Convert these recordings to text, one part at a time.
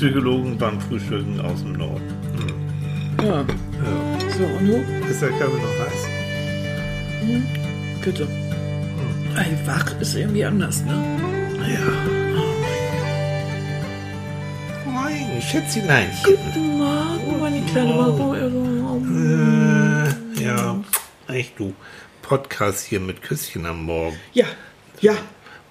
Psychologen beim Frühstücken aus dem Norden. Hm. Ja. Ja. So, und du? Ist der Kaffee noch heiß? Bitte. Ey, wach ist irgendwie anders, ne? Ja. Moin, Schätzelein. Guten Morgen, meine kleine Mama. Äh, ja, echt du. Podcast hier mit Küsschen am Morgen. Ja, ja.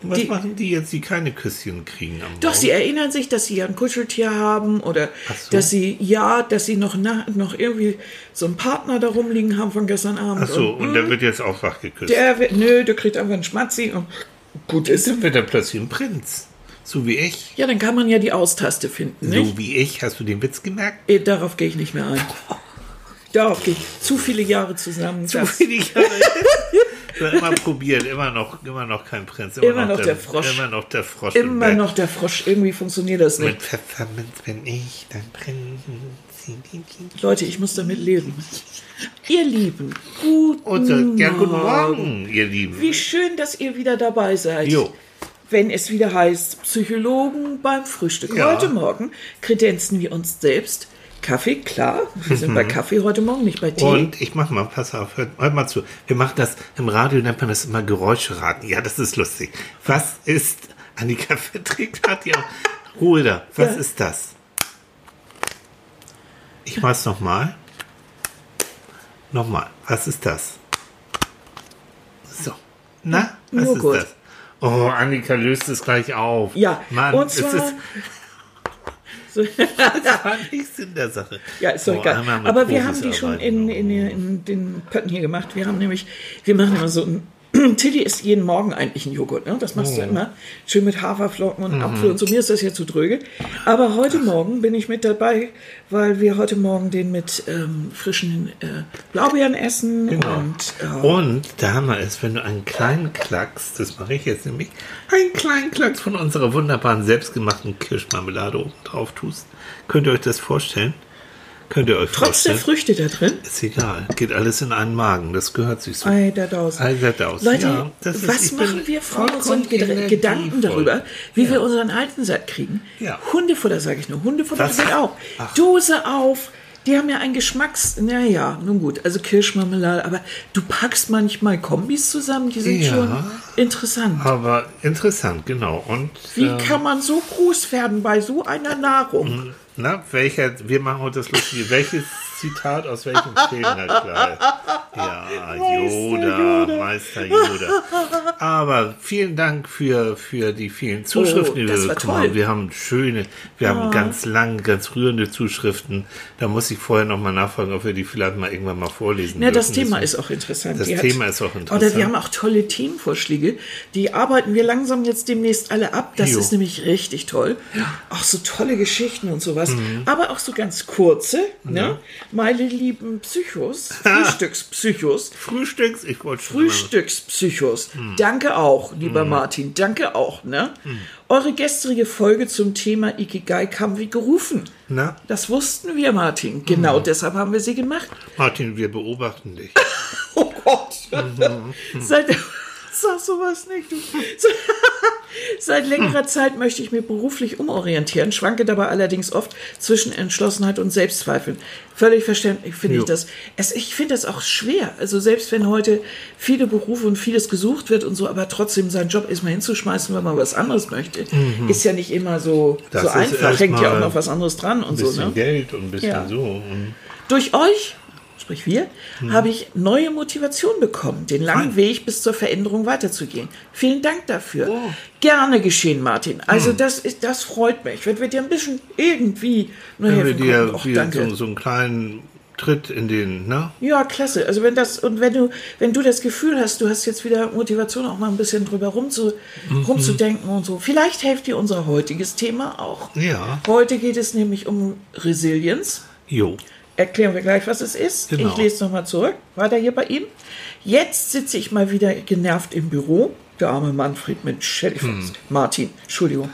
Und was Die- machen die jetzt, die keine Küsschen kriegen am? Doch, sie erinnern sich, dass sie ja ein Kuscheltier haben oder so. dass sie, ja, dass sie noch, na, noch irgendwie so einen Partner da rumliegen haben von gestern Abend. Ach so, Und, und der wird jetzt auch wach geküsst. der, wird- nö, der kriegt einfach einen Schmatzi und gut ist. Dann wird er plötzlich ein Prinz. So wie ich. Ja, dann kann man ja die Austaste finden, nicht? So wie ich. Hast du den Witz gemerkt? Eh, Darauf gehe ich nicht mehr ein. Darauf gehe ich. Zu viele Jahre zusammen. Zu viele Jahre. Immer probiert, immer noch, immer noch kein Prinz. Immer noch der Frosch. Immer noch der Frosch. im Immer noch der Frosch. Irgendwie funktioniert das nicht. Mit Pfefferminz bin ich dein Prinz. Leute, ich muss damit leben. Ihr Lieben, guten so, ja, guten Morgen. Morgen, ihr Lieben. Wie schön, dass ihr wieder dabei seid. Jo. Wenn es wieder heißt, Psychologen beim Frühstück. Ja. Heute Morgen kredenzen wir uns selbst. Kaffee, klar. Wir sind bei Kaffee heute Morgen, nicht bei Tee. Mhm. Und ich mach mal, pass auf, hört, hört mal zu. Wir machen das, im Radio nennt man das immer Geräusche raten. Ja, das ist lustig. Was ist, Annika verträgt hat ja, Ruhe da. Was Ja. ist das? Ich mach's nochmal. Nochmal. Was ist das? So. Na, was Joghurt. ist das? Oh, Annika löst es gleich auf. Ja, Mann, und es zwar- ist So, das war nichts in der Sache. ja, ist doch Oh, egal. Aber wir haben die schon in, in, in den Pötten hier gemacht. Wir haben nämlich, wir machen immer so ein. Tilly isst jeden Morgen eigentlich einen Joghurt, ne? Das machst du Oh. immer. Schön mit Haferflocken Mhm. und Apfel und so. Mir ist das jetzt zu dröge. Aber heute Morgen bin ich mit dabei, weil wir heute Morgen den mit ähm, frischen äh, Blaubeeren essen. Genau. Und äh, Und Hammer ist, wenn du einen kleinen Klacks, das mache ich jetzt nämlich, einen kleinen Klacks von unserer wunderbaren selbstgemachten Kirschmarmelade oben drauf tust. Könnt ihr euch das vorstellen? Könnt ihr euch trotz der vorstellen? Früchte da drin. Ist egal. Geht alles in einen Magen. Das gehört sich so. Ei, da daus. Ei, da daus. Leute, Ja, das ist- was bin machen wir Frauen uns Gedanken darüber, wie wir unseren alten satt kriegen? Ja. Hundefutter, sage ich nur. Hundefutter Was? geht auch. Ach. Dose auf. Die haben ja einen Geschmacks... Naja, nun gut. Also Kirschmarmelade. Aber du packst manchmal Kombis zusammen, die sind Ja. schon interessant. Aber interessant, genau. Und Wie ähm, kann man so groß werden bei so einer Nahrung? na, welcher, wir machen heute das Lustige. Welches Zitat aus welchem Film, na klar. Ja, Yoda, Meister Yoda. Aber vielen Dank für, für die vielen Zuschriften, die Oh, wir bekommen haben. Wir haben schöne, wir haben ganz lang, ganz rührende Zuschriften. Da muss ich vorher nochmal nachfragen, ob wir die vielleicht mal irgendwann mal vorlesen Ja, das. Thema Das- ist auch interessant. Das Die Thema ist auch Oder interessant. wir haben auch tolle Themenvorschläge. Die arbeiten wir langsam jetzt demnächst alle ab. Das Jo. ist nämlich richtig toll. Auch so tolle Geschichten und sowas. Mhm. Aber auch so ganz kurze. Ne? Meine lieben Psychos, Frühstückspsychos, Frühstücks, ich wollte schon Frühstückspsychos. Hm. Danke auch, lieber Martin. Danke auch. Ne? Eure gestrige Folge zum Thema Ikigai kam wie gerufen. Na, Das wussten wir, Martin. Genau Hm. deshalb haben wir sie gemacht. Martin, wir beobachten dich. Oh Gott. Mhm. Seit, sag sowas nicht. Seit längerer Zeit möchte ich mich beruflich umorientieren, schwanke dabei allerdings oft zwischen Entschlossenheit und Selbstzweifeln. Völlig verständlich finde ich das. Es, ich finde das auch schwer. Also selbst wenn heute viele Berufe und vieles gesucht wird und so, aber trotzdem seinen Job erstmal hinzuschmeißen, wenn man was anderes möchte, ist ja nicht immer so, Mhm. Das so ist einfach. Hängt ja auch noch was anderes dran und Ein so. bisschen Ne? Geld und ein bisschen Ja. so. Und Durch euch, sprich wir, Hm. habe ich neue Motivation bekommen, den langen. Weg bis zur Veränderung weiterzugehen. Vielen Dank dafür. Oh. Gerne geschehen, Martin. Also das ist, das freut mich. Wenn wir dir ein bisschen irgendwie nur wenn wir helfen dir konnten. Och, danke. so, so einen kleinen Tritt in den, ne? Ja, klasse. Also wenn das und wenn du wenn du das Gefühl hast, du hast jetzt wieder Motivation, auch mal ein bisschen drüber rumzu, Mhm. rumzudenken und so. Vielleicht hilft dir unser heutiges Thema auch. Ja. Heute geht es nämlich um Resilienz. Jo. Erklären wir gleich, was es ist. Genau. Ich lese nochmal zurück. Weiter hier bei ihm. Jetzt sitze ich mal wieder genervt im Büro. Der arme Manfred mit Shellyfox. Hm. Martin, Entschuldigung.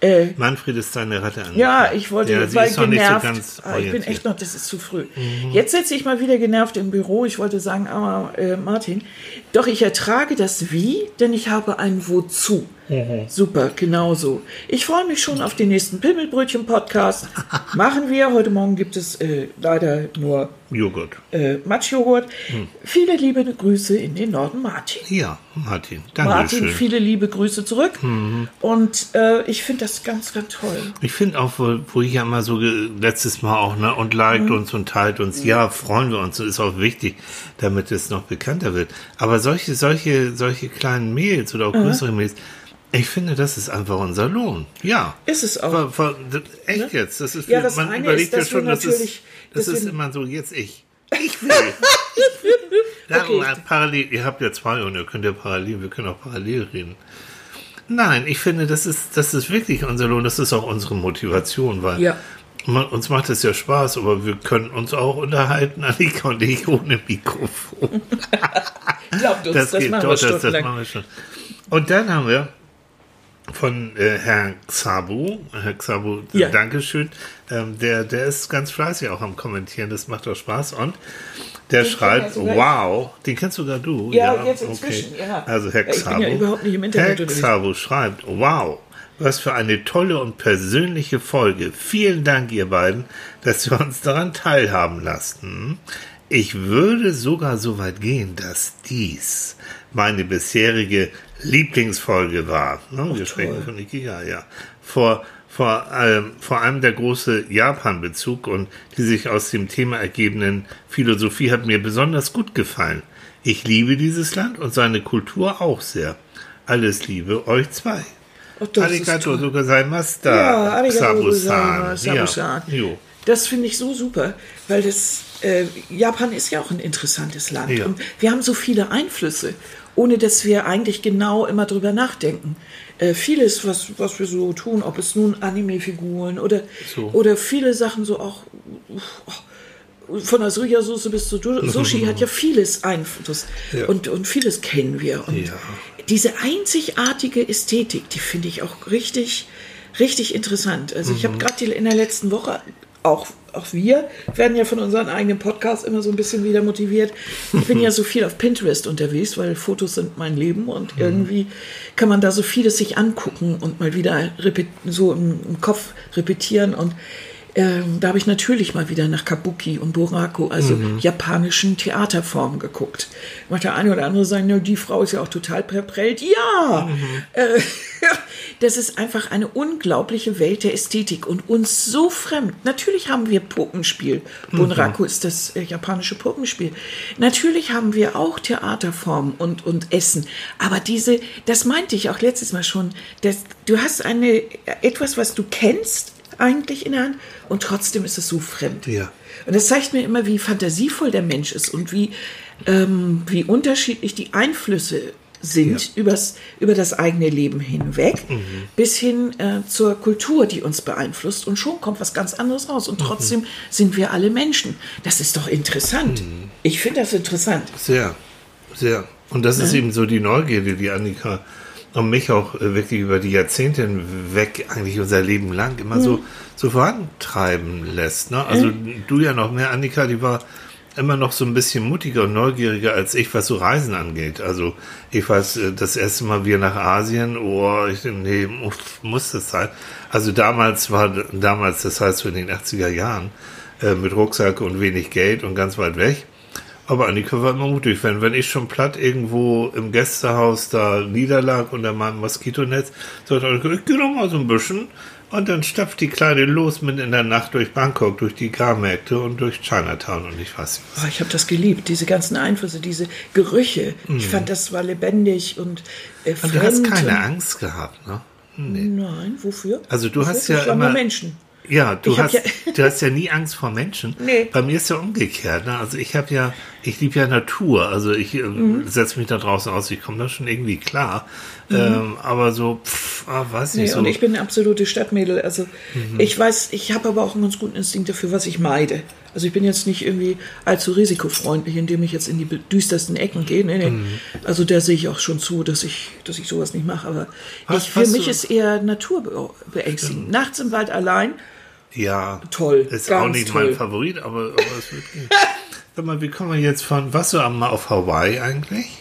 Äh, Manfred ist deine Ratte an. ja, ich wollte, ja, weil so genervt. ganz ah, ich bin echt noch, das ist zu früh. Jetzt sitze ich mal wieder genervt im Büro. Ich wollte sagen, aber äh, Martin, doch ich ertrage das Wie, denn ich habe ein Wozu. Super, genau so. Ich freue mich schon auf den nächsten Pimmelbrötchen-Podcast. Machen wir. Heute Morgen gibt es äh, leider nur Joghurt. äh, Matschjoghurt. Viele liebe Grüße in den Norden, Martin. Ja, Martin. Martin, Dankeschön. viele liebe Grüße zurück. Und äh, ich finde das ganz, ganz toll. Ich finde auch, wo, wo ich ja mal so letztes Mal auch, ne, und liked Mhm. uns und teilt uns, ja, freuen wir uns, ist auch wichtig, damit es noch bekannter wird. Aber solche, solche, solche kleinen Mails oder auch größere Mails, ich finde, das ist einfach unser Lohn. Ja. Ist es auch. Ver, das- echt jetzt. Das ist, Ja, das man überlegt ist, ja dass wir schon, das ist, das dass ist wir- immer so, jetzt ich. Ich will. Darum Okay. äh, parallel, ihr habt ja zwei und ihr könnt ja parallel, wir können auch parallel reden. Nein, ich finde, das ist, das ist wirklich unser Lohn, das ist auch unsere Motivation, weil Ja. man, uns macht es ja Spaß, aber wir können uns auch unterhalten, Annika und ich, ohne Mikrofon. Glaubt uns, das, machen wir doch, das, das stundenlang. machen wir schon. Und dann haben wir von äh, Herrn Xabu, Herr Xabu, Ja. Dankeschön, ähm, der, der ist ganz fleißig auch am Kommentieren, das macht doch Spaß und der Den schreibt, wow, den kennst sogar du? Ja, jetzt inzwischen, ja. Also Herr Ja, bin Xabu, ja überhaupt nicht im Internet Herr. Xabu schreibt, wow, was für eine tolle und persönliche Folge. Vielen Dank, ihr beiden, dass ihr uns daran teilhaben lassen. Ich würde sogar so weit gehen, dass dies meine bisherige Lieblingsfolge war. Ne? Wir sprechen von Ikea, ja. Vor, vor, allem, vor allem der große Japan-Bezug und die sich aus dem Thema ergebenden Philosophie hat mir besonders gut gefallen. Ich liebe dieses Land und seine Kultur auch sehr. Alles Liebe, euch zwei. Ach, das Arigato gozaimashita. Ja, arigato gozaimasu, Ja. Jo. Das finde ich so super, weil das äh, Japan ist ja auch ein interessantes Land Ja. und wir haben so viele Einflüsse, ohne dass wir eigentlich genau immer drüber nachdenken. Äh, vieles, was, was wir so tun, ob es nun Anime-Figuren oder, So. oder viele Sachen so auch von der Sojasauce bis zu Sushi hat ja vieles Einfluss Ja. und, und vieles kennen wir. Und Ja. diese einzigartige Ästhetik, die finde ich auch richtig, richtig interessant. Also ich habe gerade in der letzten Woche auch auch wir werden ja von unseren eigenen Podcasts immer so ein bisschen wieder motiviert. Ich bin ja so viel auf Pinterest unterwegs, weil Fotos sind mein Leben und irgendwie kann man da so vieles sich angucken und mal wieder so im, im Kopf repetieren und ähm, da habe ich natürlich mal wieder nach Kabuki und Buraku, also japanischen Theaterformen geguckt. Macht der eine oder andere sagen, "Na, die Frau ist ja auch total verprellt. Ja, äh, das ist einfach eine unglaubliche Welt der Ästhetik und uns so fremd. Natürlich haben wir Puppenspiel. Bunraku ist das äh, japanische Puppenspiel. Natürlich haben wir auch Theaterformen und, und Essen. Aber diese, das meinte ich auch letztes Mal schon, dass du hast eine, etwas, was du kennst, eigentlich in der Hand und trotzdem ist es so fremd. Ja. Und das zeigt mir immer, wie fantasievoll der Mensch ist und wie, ähm, wie unterschiedlich die Einflüsse sind übers, über das eigene Leben hinweg, bis hin äh, zur Kultur, die uns beeinflusst. Und schon kommt was ganz anderes raus. Und trotzdem sind wir alle Menschen. Das ist doch interessant. Ich finde das interessant. Sehr, sehr. Und das ist eben so die Neugierde, die Annika und mich auch äh, wirklich über die Jahrzehnte hinweg, eigentlich unser Leben lang, immer so, so vorantreiben lässt. Ne? Also du ja noch mehr, Annika, die war immer noch so ein bisschen mutiger und neugieriger als ich, was so Reisen angeht. Also ich weiß, äh, das erste Mal wir nach Asien, oh, ich nee, muss, muss das sein. Also damals war, damals, das heißt so in den 80er Jahren, äh, mit Rucksack und wenig Geld und ganz weit weg. Aber Annika war immer mutig. Wenn, wenn ich schon platt irgendwo im Gästehaus da niederlag unter meinem Moskitonetz, sagte Annika, ich geh doch mal so ein bisschen. Und dann stapft die Kleine los mit in der Nacht durch Bangkok, durch die Garmärkte und durch Chinatown und ich weiß nicht. Oh, ich habe das geliebt, diese ganzen Einflüsse, diese Gerüche. Ich fand, das war lebendig und äh, Und du hast fremd keine Angst gehabt, ne? Nein, wofür? Also du wofür? hast ja Ich immer- Menschen. Ja, du Ich hast, ja- du hast ja nie Angst vor Menschen. Nee. Bei mir ist ja umgekehrt. Ne? Also ich habe ja, ich liebe ja Natur. Also ich äh, Mhm. setze mich da draußen aus. Ich komme da schon irgendwie klar. Ähm, aber so, pff, ah, weiß nicht Nee, so. und ich bin eine absolute Stadtmädel. Also ich weiß, ich habe aber auch einen ganz guten Instinkt dafür, was ich meide. Also ich bin jetzt nicht irgendwie allzu risikofreundlich, indem ich jetzt in die düstersten Ecken gehe. Nee, nee. Mhm. Also da sehe ich auch schon zu, dass ich, dass ich sowas nicht mache. Aber Was- ich, für mich du- ist eher Natur be- beängstigend. Nachts im Wald allein. ja, Toll, Ist auch nicht toll. mein Favorit, aber, aber es wird gehen. Sag mal, wie kommen wir jetzt von, warst du mal auf Hawaii eigentlich?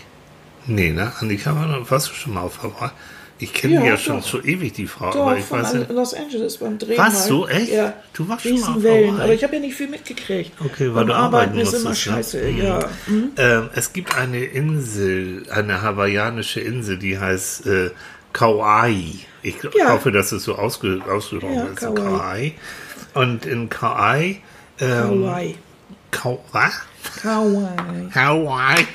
Nee, ne? Annika, war warst du schon mal auf Hawaii? Ich kenne Ja, ja schon so ewig, die Frau, Doch, aber ich weiß nicht. Los Angeles beim Drehen. Was, mal. so? Echt? Ja. Du warst schon mal auf Riesenwellen. Hawaii? Aber ich habe ja nicht viel mitgekriegt. Okay, weil Beim du Arbeiten arbeiten ist immer musstest, ne? scheiße. Ja. Hm? Ähm, es gibt eine Insel, eine hawaiianische Insel, die heißt äh, Kauai. Ich Ja. hoffe, dass es so ausge ausgesprochen Ja, ist. Kauai. Kauai. Und in Kauai. Ähm, Hawaii. Kau was? Kauai. Kauai.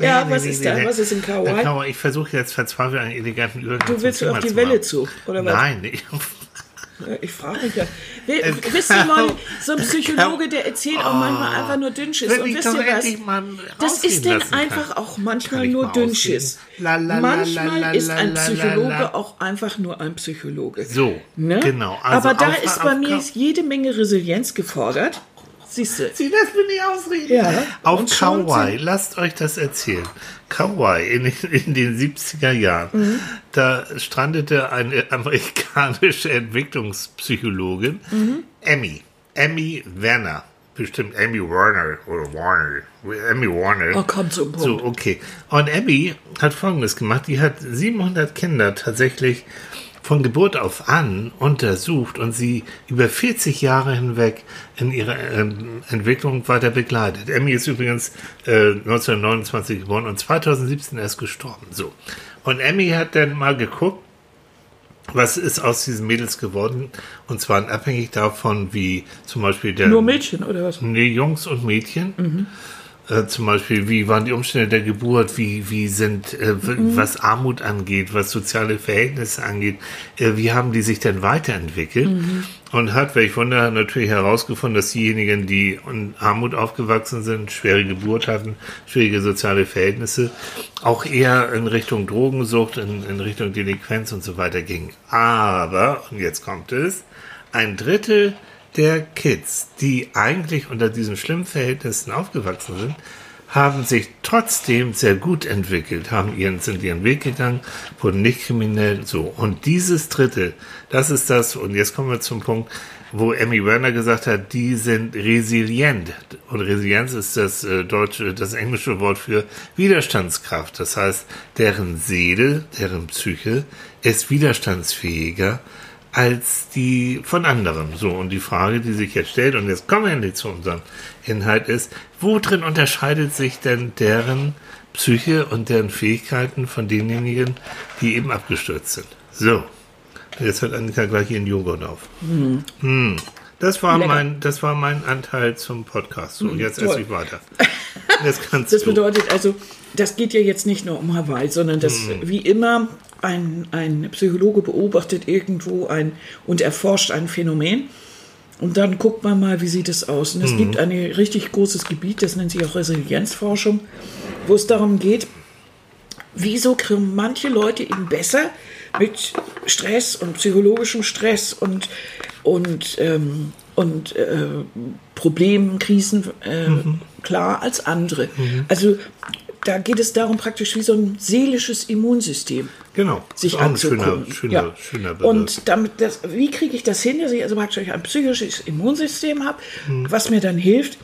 Ja, was ist da? Was ist in Äh? Kauai. Ich versuche jetzt verzweifelt einen eleganten Übergang Du zum willst auf die zu Welle zu, oder was? Nein, ich, Ich frage mich ja. Äh, Wisst ihr mal, so ein Psychologe, der erzählt auch manchmal einfach nur Dünnschiss. Und wisst ihr was? Das ist denn einfach auch manchmal nur Dünnschiss. Manchmal ist ein Psychologe auch einfach nur ein Psychologe. So, Ne? genau. Also Aber da ist bei mir jede Menge Resilienz gefordert. Siehst du? Sie lässt mich nicht ausreden. Ja. Auf Kauai, lasst euch das erzählen. Kauai in, den- in den 70er Jahren, Mhm. da strandete eine amerikanische Entwicklungspsychologin, Mhm. Emmy, Emmy Werner, bestimmt Emmy Warner oder Warner, Emmy Warner. Oh, komm zum Punkt. So, okay. Und Abby hat Folgendes gemacht. Die hat 700 Kinder tatsächlich von Geburt auf an untersucht und sie über 40 Jahre hinweg in ihrer ähm, Entwicklung weiter begleitet. Emmy ist übrigens äh, 1929 geboren und 2017 erst gestorben. So. Und Emmy hat dann mal geguckt, was ist aus diesen Mädels geworden? Und zwar abhängig davon, wie zum Beispiel der. Nur Mädchen oder was? Nee, Jungs und Mädchen. Äh, zum Beispiel, wie waren die Umstände der Geburt, wie, wie sind, äh, w- was Armut angeht, was soziale Verhältnisse angeht, äh, wie haben die sich denn weiterentwickelt? Und hat, welch Wunder, natürlich herausgefunden, dass diejenigen, die in Armut aufgewachsen sind, schwere Geburt hatten, schwierige soziale Verhältnisse, auch eher in Richtung Drogensucht, in, in Richtung Delinquenz und so weiter ging. Aber, und jetzt kommt es, ein Drittel der Kids, die eigentlich unter diesen schlimmen Verhältnissen aufgewachsen sind, haben sich trotzdem sehr gut entwickelt, haben ihren, sind ihren Weg gegangen, wurden nicht kriminell, so. Und dieses Drittel, das ist das, und jetzt kommen wir zum Punkt, wo Emmy Werner gesagt hat, die sind resilient. Und Resilienz ist das äh, deutsche, das englische Wort für Widerstandskraft. Das heißt, deren Seele, deren Psyche ist widerstandsfähiger als die von anderen. So, und die Frage, die sich jetzt stellt, und jetzt kommen wir endlich zu unserem Inhalt, ist, wo drin unterscheidet sich denn deren Psyche und deren Fähigkeiten von denjenigen, die eben abgestürzt sind? So, jetzt hört Annika gleich ihren Joghurt auf. Hm. Das war, Lecker. mein, das war mein Anteil zum Podcast. So, jetzt toll. esse ich weiter. Das du. bedeutet also, das geht ja jetzt nicht nur um Hawaii, sondern dass Mhm. wie immer ein, ein Psychologe beobachtet irgendwo ein und erforscht ein Phänomen. Und dann guckt man mal, wie sieht es aus. Und es gibt ein richtig großes Gebiet, das nennt sich auch Resilienzforschung, wo es darum geht, wieso kriegen manche Leute eben besser mit Stress und psychologischem Stress und, und, ähm, und äh, Problemen, Krisen äh, klar als andere. Also da geht es darum, praktisch wie so ein seelisches Immunsystem Genau. sich ein schöner, anzugucken. schöner, ja. schöner Begriff. Und damit das, wie kriege ich das hin, dass ich also praktisch ein psychisches Immunsystem habe, Mhm. was mir dann hilft,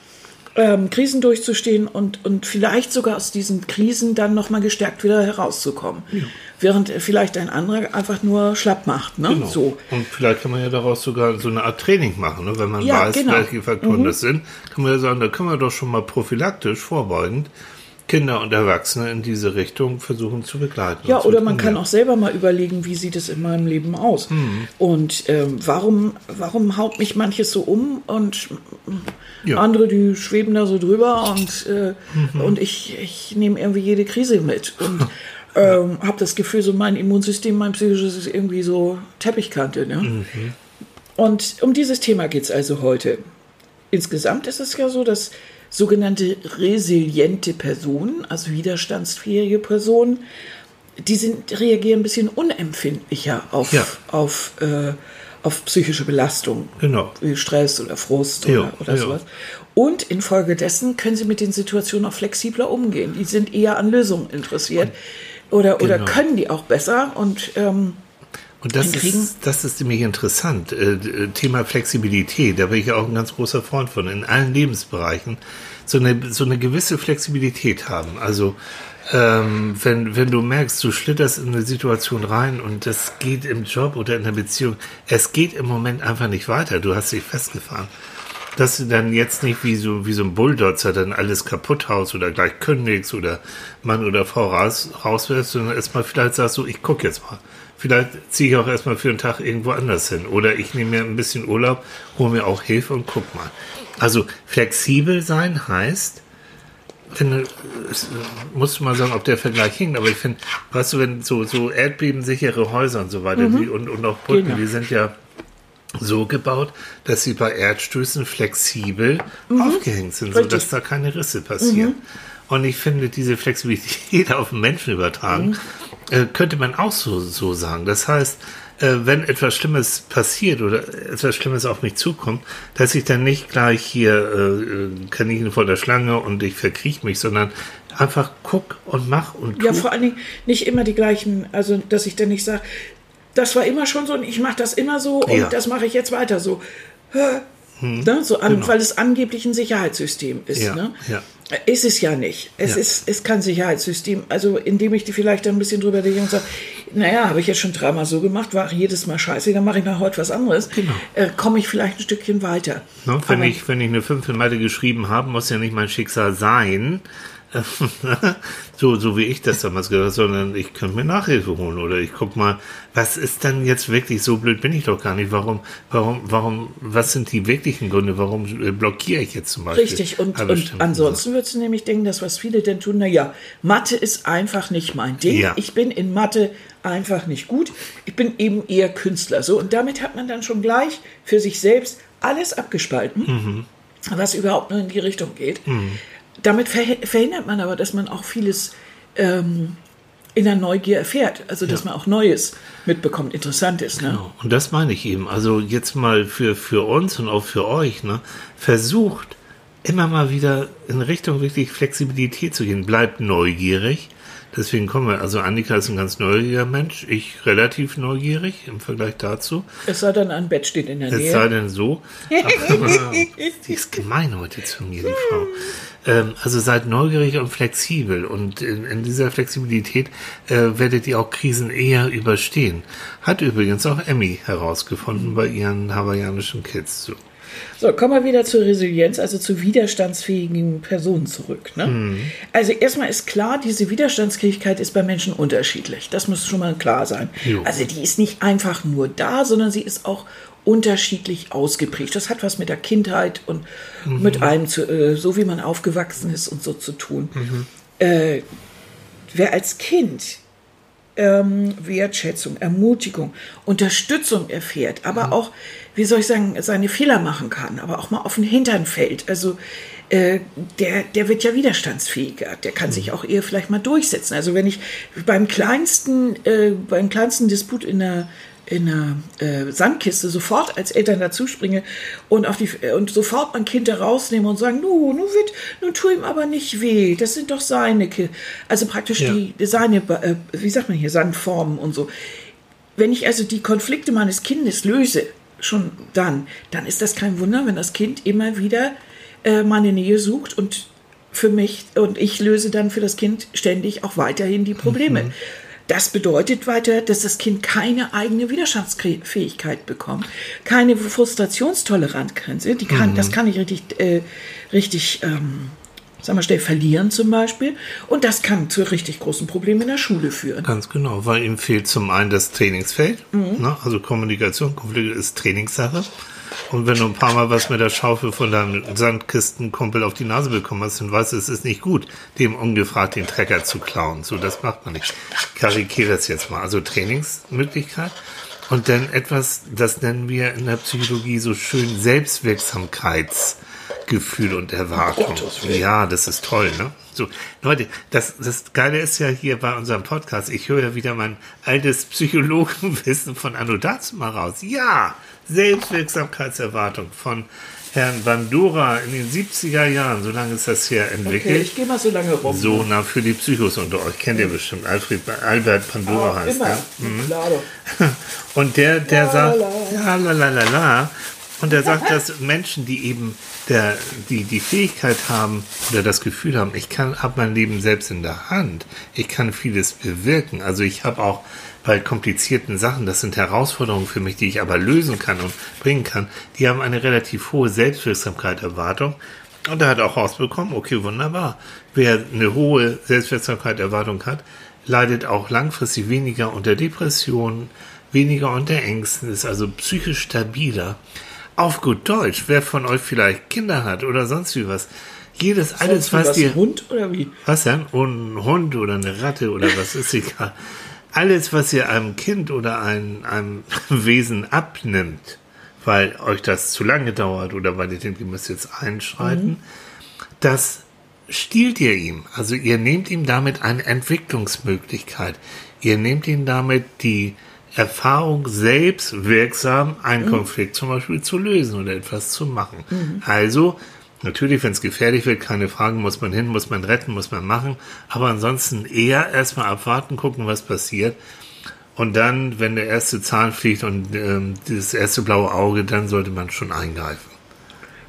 ähm, Krisen durchzustehen und, und vielleicht sogar aus diesen Krisen dann nochmal gestärkt wieder herauszukommen. Während äh, vielleicht ein anderer einfach nur schlapp macht. Ne? Genau. So. Und vielleicht kann man ja daraus sogar so eine Art Training machen, ne? wenn man Ja, weiß, genau. welche Faktoren das sind. Kann man ja sagen, da können wir doch schon mal prophylaktisch, vorbeugend Kinder und Erwachsene in diese Richtung versuchen zu begleiten. Ja, oder man kann auch selber mal überlegen, wie sieht es in meinem Leben aus. Mhm. Und ähm, warum, warum haut mich manches so um und Ja. Mhm. andere, die schweben da so drüber und, äh, und ich, ich nehme irgendwie jede Krise mit. Und ähm, habe das Gefühl, so mein Immunsystem, mein psychisches ist irgendwie so Teppichkante. Ne? Mhm. Und um dieses Thema geht es also heute. Insgesamt ist es ja so, dass sogenannte resiliente Personen, also widerstandsfähige Personen, die sind, reagieren ein bisschen unempfindlicher auf, Ja. auf, äh, auf psychische Belastung. Genau. Wie Stress oder Frust Ja, oder, oder ja. sowas. Und infolgedessen können sie mit den Situationen auch flexibler umgehen. Die sind eher an Lösungen interessiert. Oder, oder Genau. können die auch besser. Und ähm, Und das hinkriegen. ist, das ist nämlich interessant. Äh, äh, Thema Flexibilität, da bin ich auch ein ganz großer Freund von, in allen Lebensbereichen so eine, so eine gewisse Flexibilität haben. Also ähm, wenn, wenn du merkst, du schlitterst in eine Situation rein und das geht im Job oder in der Beziehung, es geht im Moment einfach nicht weiter, du hast dich festgefahren. Dass du dann jetzt nicht wie so, wie so ein Bulldozzer dann alles kaputt haust oder gleich kündigst oder Mann oder Frau raus, rauswirfst, sondern erstmal vielleicht sagst du, ich guck jetzt mal. Vielleicht ziehe ich auch erstmal für einen Tag irgendwo anders hin. Oder ich nehme mir ein bisschen Urlaub, hole mir auch Hilfe und guck mal. Also flexibel sein heißt, finde, musst du mal sagen, ob der Vergleich hinkt, aber ich finde, weißt du, wenn so, so erdbebensichere Häuser und so weiter, mhm. die, und, und auch Brücken, genau. die sind ja so gebaut, dass sie bei Erdstößen flexibel mhm. aufgehängt sind, Richtig. sodass da keine Risse passieren. Mhm. Und ich finde, diese Flexibilität auf den Menschen übertragen, mhm. äh, könnte man auch so, so sagen. Das heißt, äh, wenn etwas Schlimmes passiert oder etwas Schlimmes auf mich zukommt, dass ich dann nicht gleich hier äh, Kaninchen vor der Schlange und ich verkriech mich, sondern einfach guck und mach und tu. Ja, vor allen Dingen nicht immer die gleichen, also dass ich dann nicht sage, das war immer schon so und ich mache das immer so und ja. das mache ich jetzt weiter so. Hm, ne? so an, genau. Weil es angeblich ein Sicherheitssystem ist. Ja, ne? ja. Ist es ja nicht. Es ja. ist, ist kein Sicherheitssystem. Also, indem ich die vielleicht ein bisschen drüber denke und sage, naja, habe ich jetzt schon dreimal so gemacht, war jedes Mal scheiße, dann mache ich mal heute was anderes. Genau. Äh, Komme ich vielleicht ein Stückchen weiter. No, wenn, ich, wenn ich eine 5 in Mathe geschrieben habe, muss ja nicht mein Schicksal sein, so, so wie ich das damals gehört sondern ich könnte mir Nachhilfe holen oder ich guck mal, was ist dann jetzt wirklich so blöd bin ich doch gar nicht. Warum, warum, warum, was sind die wirklichen Gründe? Warum äh, blockiere ich jetzt zum Beispiel? Richtig, und, und ansonsten würdest du nämlich denken, dass was viele denn tun, naja, Mathe ist einfach nicht mein Ding. Ja. Ich bin in Mathe einfach nicht gut. Ich bin eben eher Künstler. So, und damit hat man dann schon gleich für sich selbst alles abgespalten, mhm. was überhaupt nur in die Richtung geht. Mhm damit verhindert man aber, dass man auch vieles ähm, in der Neugier erfährt. Also, dass ja. man auch Neues mitbekommt, Interessantes. Ne? Genau. Und das meine ich eben. Also, jetzt mal für, für uns und auch für euch, ne? versucht immer mal wieder in Richtung wirklich Flexibilität zu gehen. Bleibt neugierig. Deswegen kommen wir, also Annika ist ein ganz neugieriger Mensch, ich relativ neugierig im Vergleich dazu. Es sei denn, ein Bett steht in der Nähe. Es sei denn so. Aber, die ist gemein heute zu mir, die Frau. Ähm, also seid neugierig und flexibel und in, in dieser Flexibilität äh, werdet ihr auch Krisen eher überstehen. Hat übrigens auch Emmy herausgefunden bei ihren hawaiianischen Kids. So. So, kommen wir wieder zur Resilienz, also zu widerstandsfähigen Personen zurück. Ne? Mhm. Also erstmal ist klar, diese Widerstandsfähigkeit ist bei Menschen unterschiedlich. Das muss schon mal klar sein. Jo. Also die ist nicht einfach nur da, sondern sie ist auch unterschiedlich ausgeprägt. Das hat was mit der Kindheit und mhm. mit einem, zu, äh, so wie man aufgewachsen ist und so zu tun. Mhm. Äh, wer als Kind ähm, Wertschätzung, Ermutigung, Unterstützung erfährt, aber mhm. auch, wie soll ich sagen, seine Fehler machen kann, aber auch mal auf den Hintern fällt. Also äh, der, der wird ja widerstandsfähiger. Der kann mhm. sich auch eher vielleicht mal durchsetzen. Also wenn ich beim kleinsten, äh, beim kleinsten Disput in der in einer äh, Sandkiste sofort als Eltern dazuspringe und auf die und sofort mein Kind da rausnehme und sagen, nu, nu wird, nu tu ihm aber nicht weh, das sind doch seine Kinder. Also praktisch ja. die, seine, äh, wie sagt man hier, Sandformen und so. Wenn ich also die Konflikte meines Kindes löse, schon dann, dann ist das kein Wunder, wenn das Kind immer wieder äh, meine Nähe sucht und für mich und ich löse dann für das Kind ständig auch weiterhin die Probleme. Mhm. Das bedeutet weiter, dass das Kind keine eigene Widerstandsfähigkeit bekommt, keine Frustrationstoleranzgrenze. Die kann, mhm. Das kann ich richtig, äh, richtig ähm, sagen wir schnell, verlieren zum Beispiel. Und das kann zu richtig großen Problemen in der Schule führen. Ganz genau, weil ihm fehlt zum einen das Trainingsfeld. Mhm. Ne? Also Kommunikation, Konflikte ist Trainingssache. Und wenn du ein paar Mal was mit der Schaufel von deinem Sandkistenkumpel auf die Nase bekommen hast, dann weißt du, es ist nicht gut, dem ungefragt den Trecker zu klauen. So, das macht man nicht. Ich karikiere das jetzt mal. Also Trainingsmöglichkeit. Und dann etwas, das nennen wir in der Psychologie so schön Selbstwirksamkeitsgefühl und Erwartung. Oh ja, das ist toll, ne? So, Leute, das, das Geile ist ja hier bei unserem Podcast, ich höre ja wieder mein altes Psychologenwissen von Anno dazu mal raus. Ja, Selbstwirksamkeitserwartung von Herrn Bandura in den 70er Jahren, so lange ist das hier entwickelt. Okay, ich gehe mal so lange rum. So, na, für die Psychos unter euch, kennt ihr bestimmt, Alfred, Albert Pandora ah, heißt immer. der. Mhm. Und der, der la, sagt, la. la, la, la, la. Und er sagt, dass Menschen, die eben der, die, die Fähigkeit haben oder das Gefühl haben, ich kann, habe mein Leben selbst in der Hand, ich kann vieles bewirken. Also ich habe auch bei komplizierten Sachen, das sind Herausforderungen für mich, die ich aber lösen kann und bringen kann, die haben eine relativ hohe Selbstwirksamkeit, Erwartung. Und er hat auch rausbekommen, okay, wunderbar. Wer eine hohe Selbstwirksamkeit, Erwartung hat, leidet auch langfristig weniger unter Depressionen, weniger unter Ängsten, ist also psychisch stabiler. Auf gut Deutsch, wer von euch vielleicht Kinder hat oder sonst wie was, jedes, alles, was, dir. Hund oder wie? Was denn? Und ein Hund oder eine Ratte oder was ist egal. Alles, was ihr einem Kind oder ein, einem Wesen abnimmt, weil euch das zu lange dauert oder weil ihr denkt, ihr müsst jetzt einschreiten, das stiehlt ihr ihm. Also ihr nehmt ihm damit eine Entwicklungsmöglichkeit. Ihr nehmt ihm damit die Erfahrung, selbst wirksam einen Konflikt zum Beispiel zu lösen oder etwas zu machen. Also, natürlich, wenn es gefährlich wird, keine Frage, muss man hin, muss man retten, muss man machen. Aber ansonsten eher erstmal abwarten, gucken, was passiert. Und dann, wenn der erste Zahn fliegt und ähm, das erste blaue Auge, dann sollte man schon eingreifen.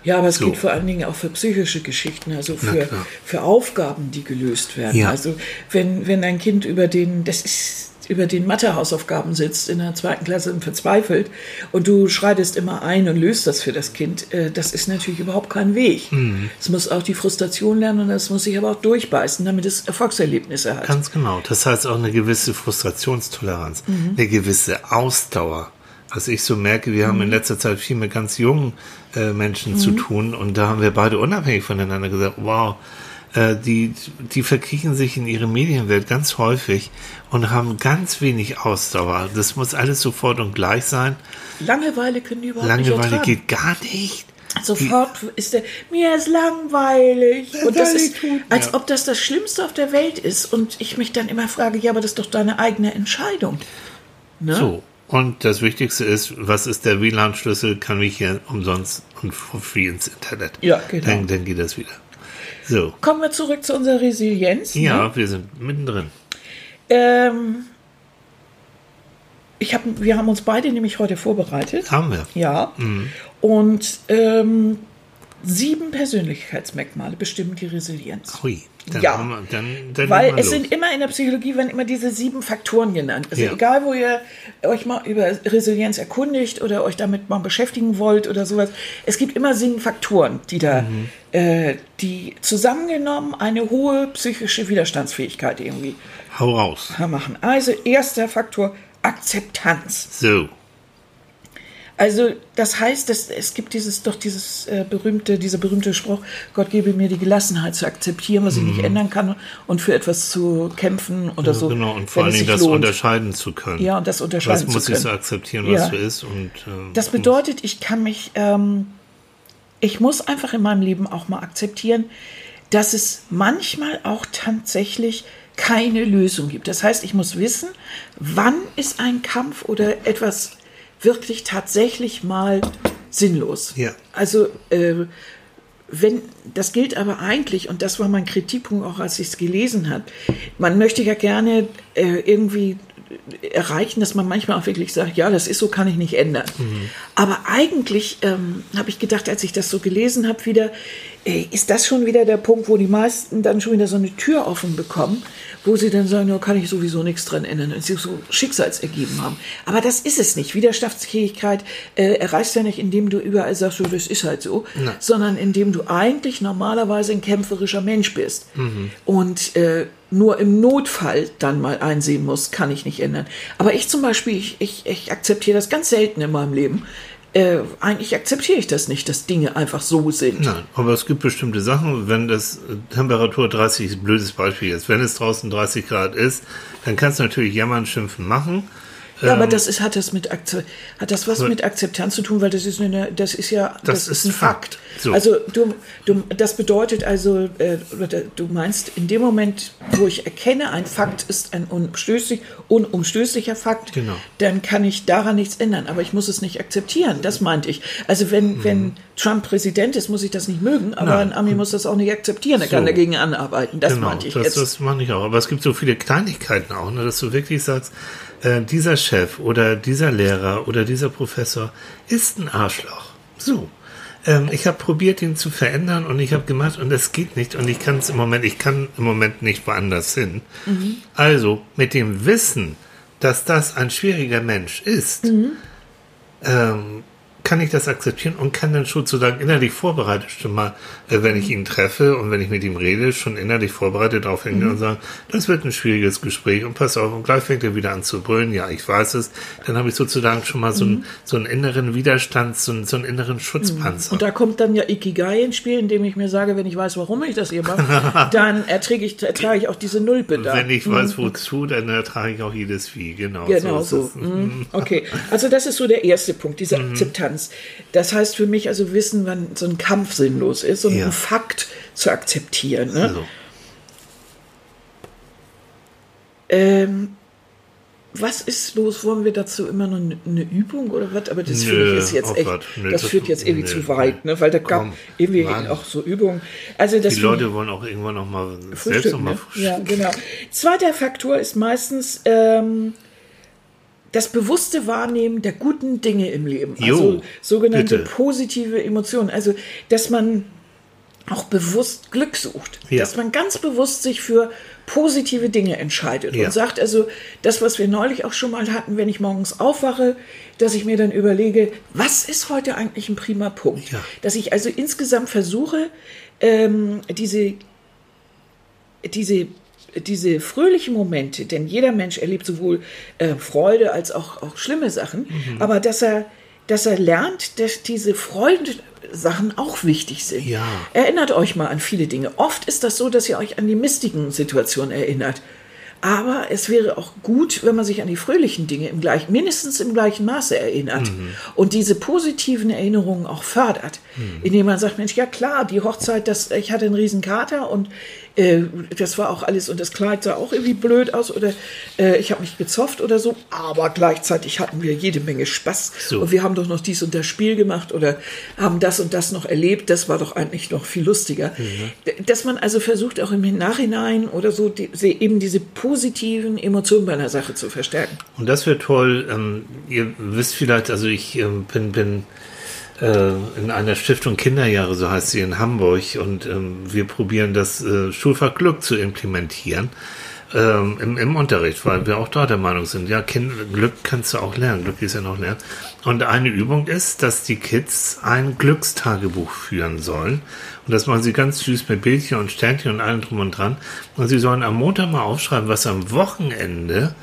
Ja, aber es So. geht vor allen Dingen auch für psychische Geschichten, also für, für Aufgaben, die gelöst werden. Ja. Also wenn, wenn ein Kind über den, das ist über den Mathehausaufgaben sitzt in der zweiten Klasse und verzweifelt und du schreitest immer ein und löst das für das Kind, äh, das ist natürlich überhaupt kein Weg. Mhm. Es muss auch die Frustration lernen und es muss sich aber auch durchbeißen, damit es Erfolgserlebnisse hat. Ganz genau. Das heißt auch eine gewisse Frustrationstoleranz, eine gewisse Ausdauer. Was ich so merke, wir haben in letzter Zeit viel mit ganz jungen äh, Menschen zu tun und da haben wir beide unabhängig voneinander gesagt, wow, äh, die, die verkriechen sich in ihre Medienwelt ganz häufig und haben ganz wenig Ausdauer. Das muss alles sofort und gleich sein. Langeweile können die überhaupt Langeweile nicht ertragen. geht gar nicht. Sofort ist der, mir ist langweilig. Und das ist, als ob das das Schlimmste auf der Welt ist. Und ich mich dann immer frage, ja, aber das ist doch deine eigene Entscheidung. Ne? So. Und das Wichtigste ist, was ist der WLAN-Schlüssel? Kann mich hier umsonst und free ins Internet. Ja, genau. Dann, dann geht das wieder. So. Kommen wir zurück zu unserer Resilienz. Ne? Ja, wir sind mittendrin. Ähm, ich hab, wir haben uns beide nämlich heute vorbereitet. Haben wir. Ja. Mhm. Und ähm, sieben Persönlichkeitsmerkmale bestimmen die Resilienz. Hui. Dann Ja. wir, dann, dann Weil es los. sind immer in der Psychologie werden immer diese sieben Faktoren genannt. Also Ja. egal, wo ihr euch mal über Resilienz erkundigt oder euch damit mal beschäftigen wollt oder sowas, es gibt immer sieben Faktoren, die da, Mhm. Äh, die zusammengenommen eine hohe psychische Widerstandsfähigkeit irgendwie Hau raus. machen. Also erster Faktor Akzeptanz. So. Also das heißt, dass es gibt dieses doch dieses äh, berühmte, dieser berühmte Spruch: Gott gebe mir die Gelassenheit zu akzeptieren, was ich nicht ändern kann und für etwas zu kämpfen oder so. genau. Und vor allen Dingen das lohnt. unterscheiden zu können. Ja, und das unterscheiden Was muss zu ich können. so akzeptieren, Ja. was so ist? Und, ähm, Das bedeutet, ich kann mich, ähm, ich muss einfach in meinem Leben auch mal akzeptieren, dass es manchmal auch tatsächlich keine Lösung gibt. Das heißt, ich muss wissen, wann ist ein Kampf oder etwas wirklich tatsächlich mal sinnlos. Ja. Also äh, wenn das gilt aber eigentlich und das war mein Kritikpunkt auch, als ich es gelesen habe. Man möchte ja gerne äh, irgendwie erreichen, dass man manchmal auch wirklich sagt, ja, das ist so, kann ich nicht ändern. Aber eigentlich ähm, habe ich gedacht, als ich das so gelesen habe, wieder, äh, ist das schon wieder der Punkt, wo die meisten dann schon wieder so eine Tür offen bekommen, wo sie dann sagen, ja, kann ich sowieso nichts dran ändern, und sie so Schicksalsergeben haben. Aber das ist es nicht. Widerstandsfähigkeit äh, erreichst du ja nicht, indem du überall sagst, so, das ist halt so, Nein. sondern indem du eigentlich normalerweise ein kämpferischer Mensch bist. Und äh, nur im Notfall dann mal einsehen musst, kann ich nicht ändern. Aber ich zum Beispiel, ich, ich, ich akzeptiere das ganz selten in meinem Leben. Äh, eigentlich akzeptiere ich das nicht, dass Dinge einfach so sind. Nein, aber es gibt bestimmte Sachen, wenn das äh, Temperatur 30 ist blödes Beispiel jetzt, wenn es draußen 30 Grad ist, dann kannst du natürlich jammern, schimpfen, machen. Ja, aber Ähm, das ist, hat das mit Akze hat das was mit Akzeptanz zu tun, weil das ist eine, das ist ja Das ist ein Fakt. Fakt. So. Also du, du, das bedeutet also, äh, du meinst, in dem Moment, wo ich erkenne, ein Fakt ist ein unumstößlich, unumstößlicher Fakt, Genau. dann kann ich daran nichts ändern. Aber ich muss es nicht akzeptieren. Das meinte ich. Also wenn, wenn Trump Präsident ist, muss ich das nicht mögen, aber Mhm. Nein. ein Ami muss das auch nicht akzeptieren. Er kann So. dagegen anarbeiten. Das genau, meinte ich das, jetzt. das meine ich auch. Aber es gibt so viele Kleinigkeiten auch, ne, dass du wirklich sagst, äh, dieser Chef oder dieser Lehrer oder dieser Professor ist ein Arschloch. So. Ähm, ich habe probiert, ihn zu verändern und ich habe gemacht und es geht nicht und ich kann es im Moment, ich kann im Moment nicht woanders hin. Also mit dem Wissen, dass das ein schwieriger Mensch ist, ähm, kann ich das akzeptieren und kann dann schon sozusagen innerlich vorbereitet schon mal, äh, wenn ich ihn treffe und wenn ich mit ihm rede, schon innerlich vorbereitet darauf hingehen und sagen, das wird ein schwieriges Gespräch und pass auf, und gleich fängt er wieder an zu brüllen, ja, ich weiß es, dann habe ich sozusagen schon mal so, einen, so einen inneren Widerstand, so einen, so einen inneren Schutzpanzer. Und da kommt dann ja Ikigai ins Spiel, indem ich mir sage, wenn ich weiß, warum ich das hier mache, dann erträge ich, ertrage ich auch diese Nullbedarf. Wenn ich weiß, wozu, dann ertrage ich auch jedes Wie. Genau, Genau so. es. Mhm. Okay, also das ist so der erste Punkt, diese Mhm. Akzeptanz. Das heißt für mich also wissen, wann so ein Kampf sinnlos ist und Ja. ein Fakt zu akzeptieren. Ne? Also, Ähm, was ist los? Wollen wir dazu immer noch eine eine Übung oder was? Aber das ich ist jetzt oh echt, Gott, nö, das das- führt jetzt irgendwie nö, zu weit, ne? weil da gab Komm, irgendwie Mann. auch so Übungen. Also das die Leute wollen auch irgendwann noch mal selbst noch mal ne? Ja, genau. Zweiter Faktor ist meistens ähm, das bewusste Wahrnehmen der guten Dinge im Leben. Jo, also sogenannte bitte. positive Emotionen. Also, dass man auch bewusst Glück sucht. Ja. Dass man ganz bewusst sich für positive Dinge entscheidet Ja. und sagt also, das, was wir neulich auch schon mal hatten, wenn ich morgens aufwache, dass ich mir dann überlege, was ist heute eigentlich ein prima Punkt? Ja. Dass ich also insgesamt versuche, ähm, diese diese, diese fröhlichen Momente, denn jeder Mensch erlebt sowohl äh, Freude als auch, auch schlimme Sachen, Mhm. aber dass er, dass er lernt, dass diese Freudensachen auch wichtig sind. Ja. Erinnert euch mal an viele Dinge. Oft ist das so, dass ihr euch an die mistigen Situationen erinnert. Aber es wäre auch gut, wenn man sich an die fröhlichen Dinge im gleichen, mindestens im gleichen Maße erinnert und diese positiven Erinnerungen auch fördert, indem man sagt, Mensch, ja klar, die Hochzeit, das, ich hatte einen riesen Kater und äh, das war auch alles und das Kleid sah auch irgendwie blöd aus oder äh, ich habe mich gezofft oder so, aber gleichzeitig hatten wir jede Menge Spaß So. und wir haben doch noch dies und das Spiel gemacht oder haben das und das noch erlebt, das war doch eigentlich noch viel lustiger. Dass man also versucht, auch im Nachhinein oder so die, eben diese positiven Emotionen bei einer Sache zu verstärken. Und das wäre toll. Ähm, ihr wisst vielleicht, also ich ähm, bin, bin in einer Stiftung Kinderjahre, so heißt sie in Hamburg, und ähm, wir probieren das äh, Schulfach Glück zu implementieren. Ähm, im, im Unterricht, weil wir auch da der Meinung sind, ja, kind, Glück kannst du auch lernen, Glück ist ja noch lernen. Und eine Übung ist, dass die Kids ein Glückstagebuch führen sollen. Und das machen sie ganz süß mit Bildchen und Sternchen und allem drum und dran. Und sie sollen am Montag mal aufschreiben, was am Wochenende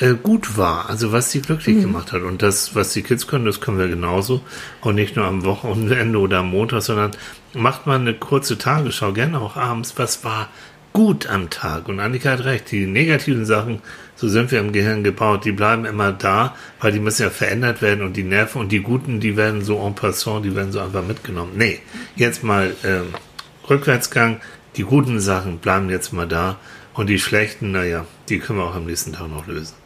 äh, gut war, also was sie glücklich gemacht hat. Und das, was die Kids können, das können wir genauso. Und nicht nur am Wochenende oder am Montag, sondern macht mal eine kurze Tagesschau, gerne auch abends, was war gut am Tag. Und Annika hat recht, die negativen Sachen, so sind wir im Gehirn gebaut, die bleiben immer da, weil die müssen ja verändert werden und die Nerven und die guten, die werden so en passant, die werden so einfach mitgenommen. Nee, jetzt mal ähm, Rückwärtsgang, die guten Sachen bleiben jetzt mal da und die schlechten, naja, die können wir auch am nächsten Tag noch lösen.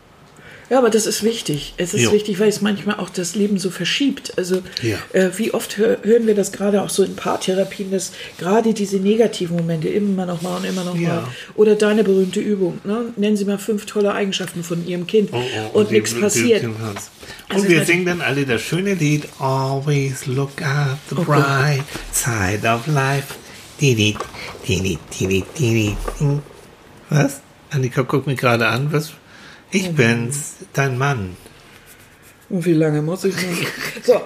Ja, aber das ist wichtig. Es ist Jo. wichtig, weil es manchmal auch das Leben so verschiebt. Also Ja. äh, wie oft hör, hören wir das gerade auch so in Paartherapien, dass gerade diese negativen Momente immer noch mal und immer noch Ja. mal. Oder deine berühmte Übung. Ne? Nennen Sie mal fünf tolle Eigenschaften von Ihrem Kind. und die- nichts passiert. Also Und wir singen dann alle das schöne Lied Always look at the Oh Gott. bright side of life. Didi, didi, didi, didi. Hm. Was? Annika guckt mich gerade an. Was? Ich bin's, dein Mann. Und wie lange muss ich noch? So,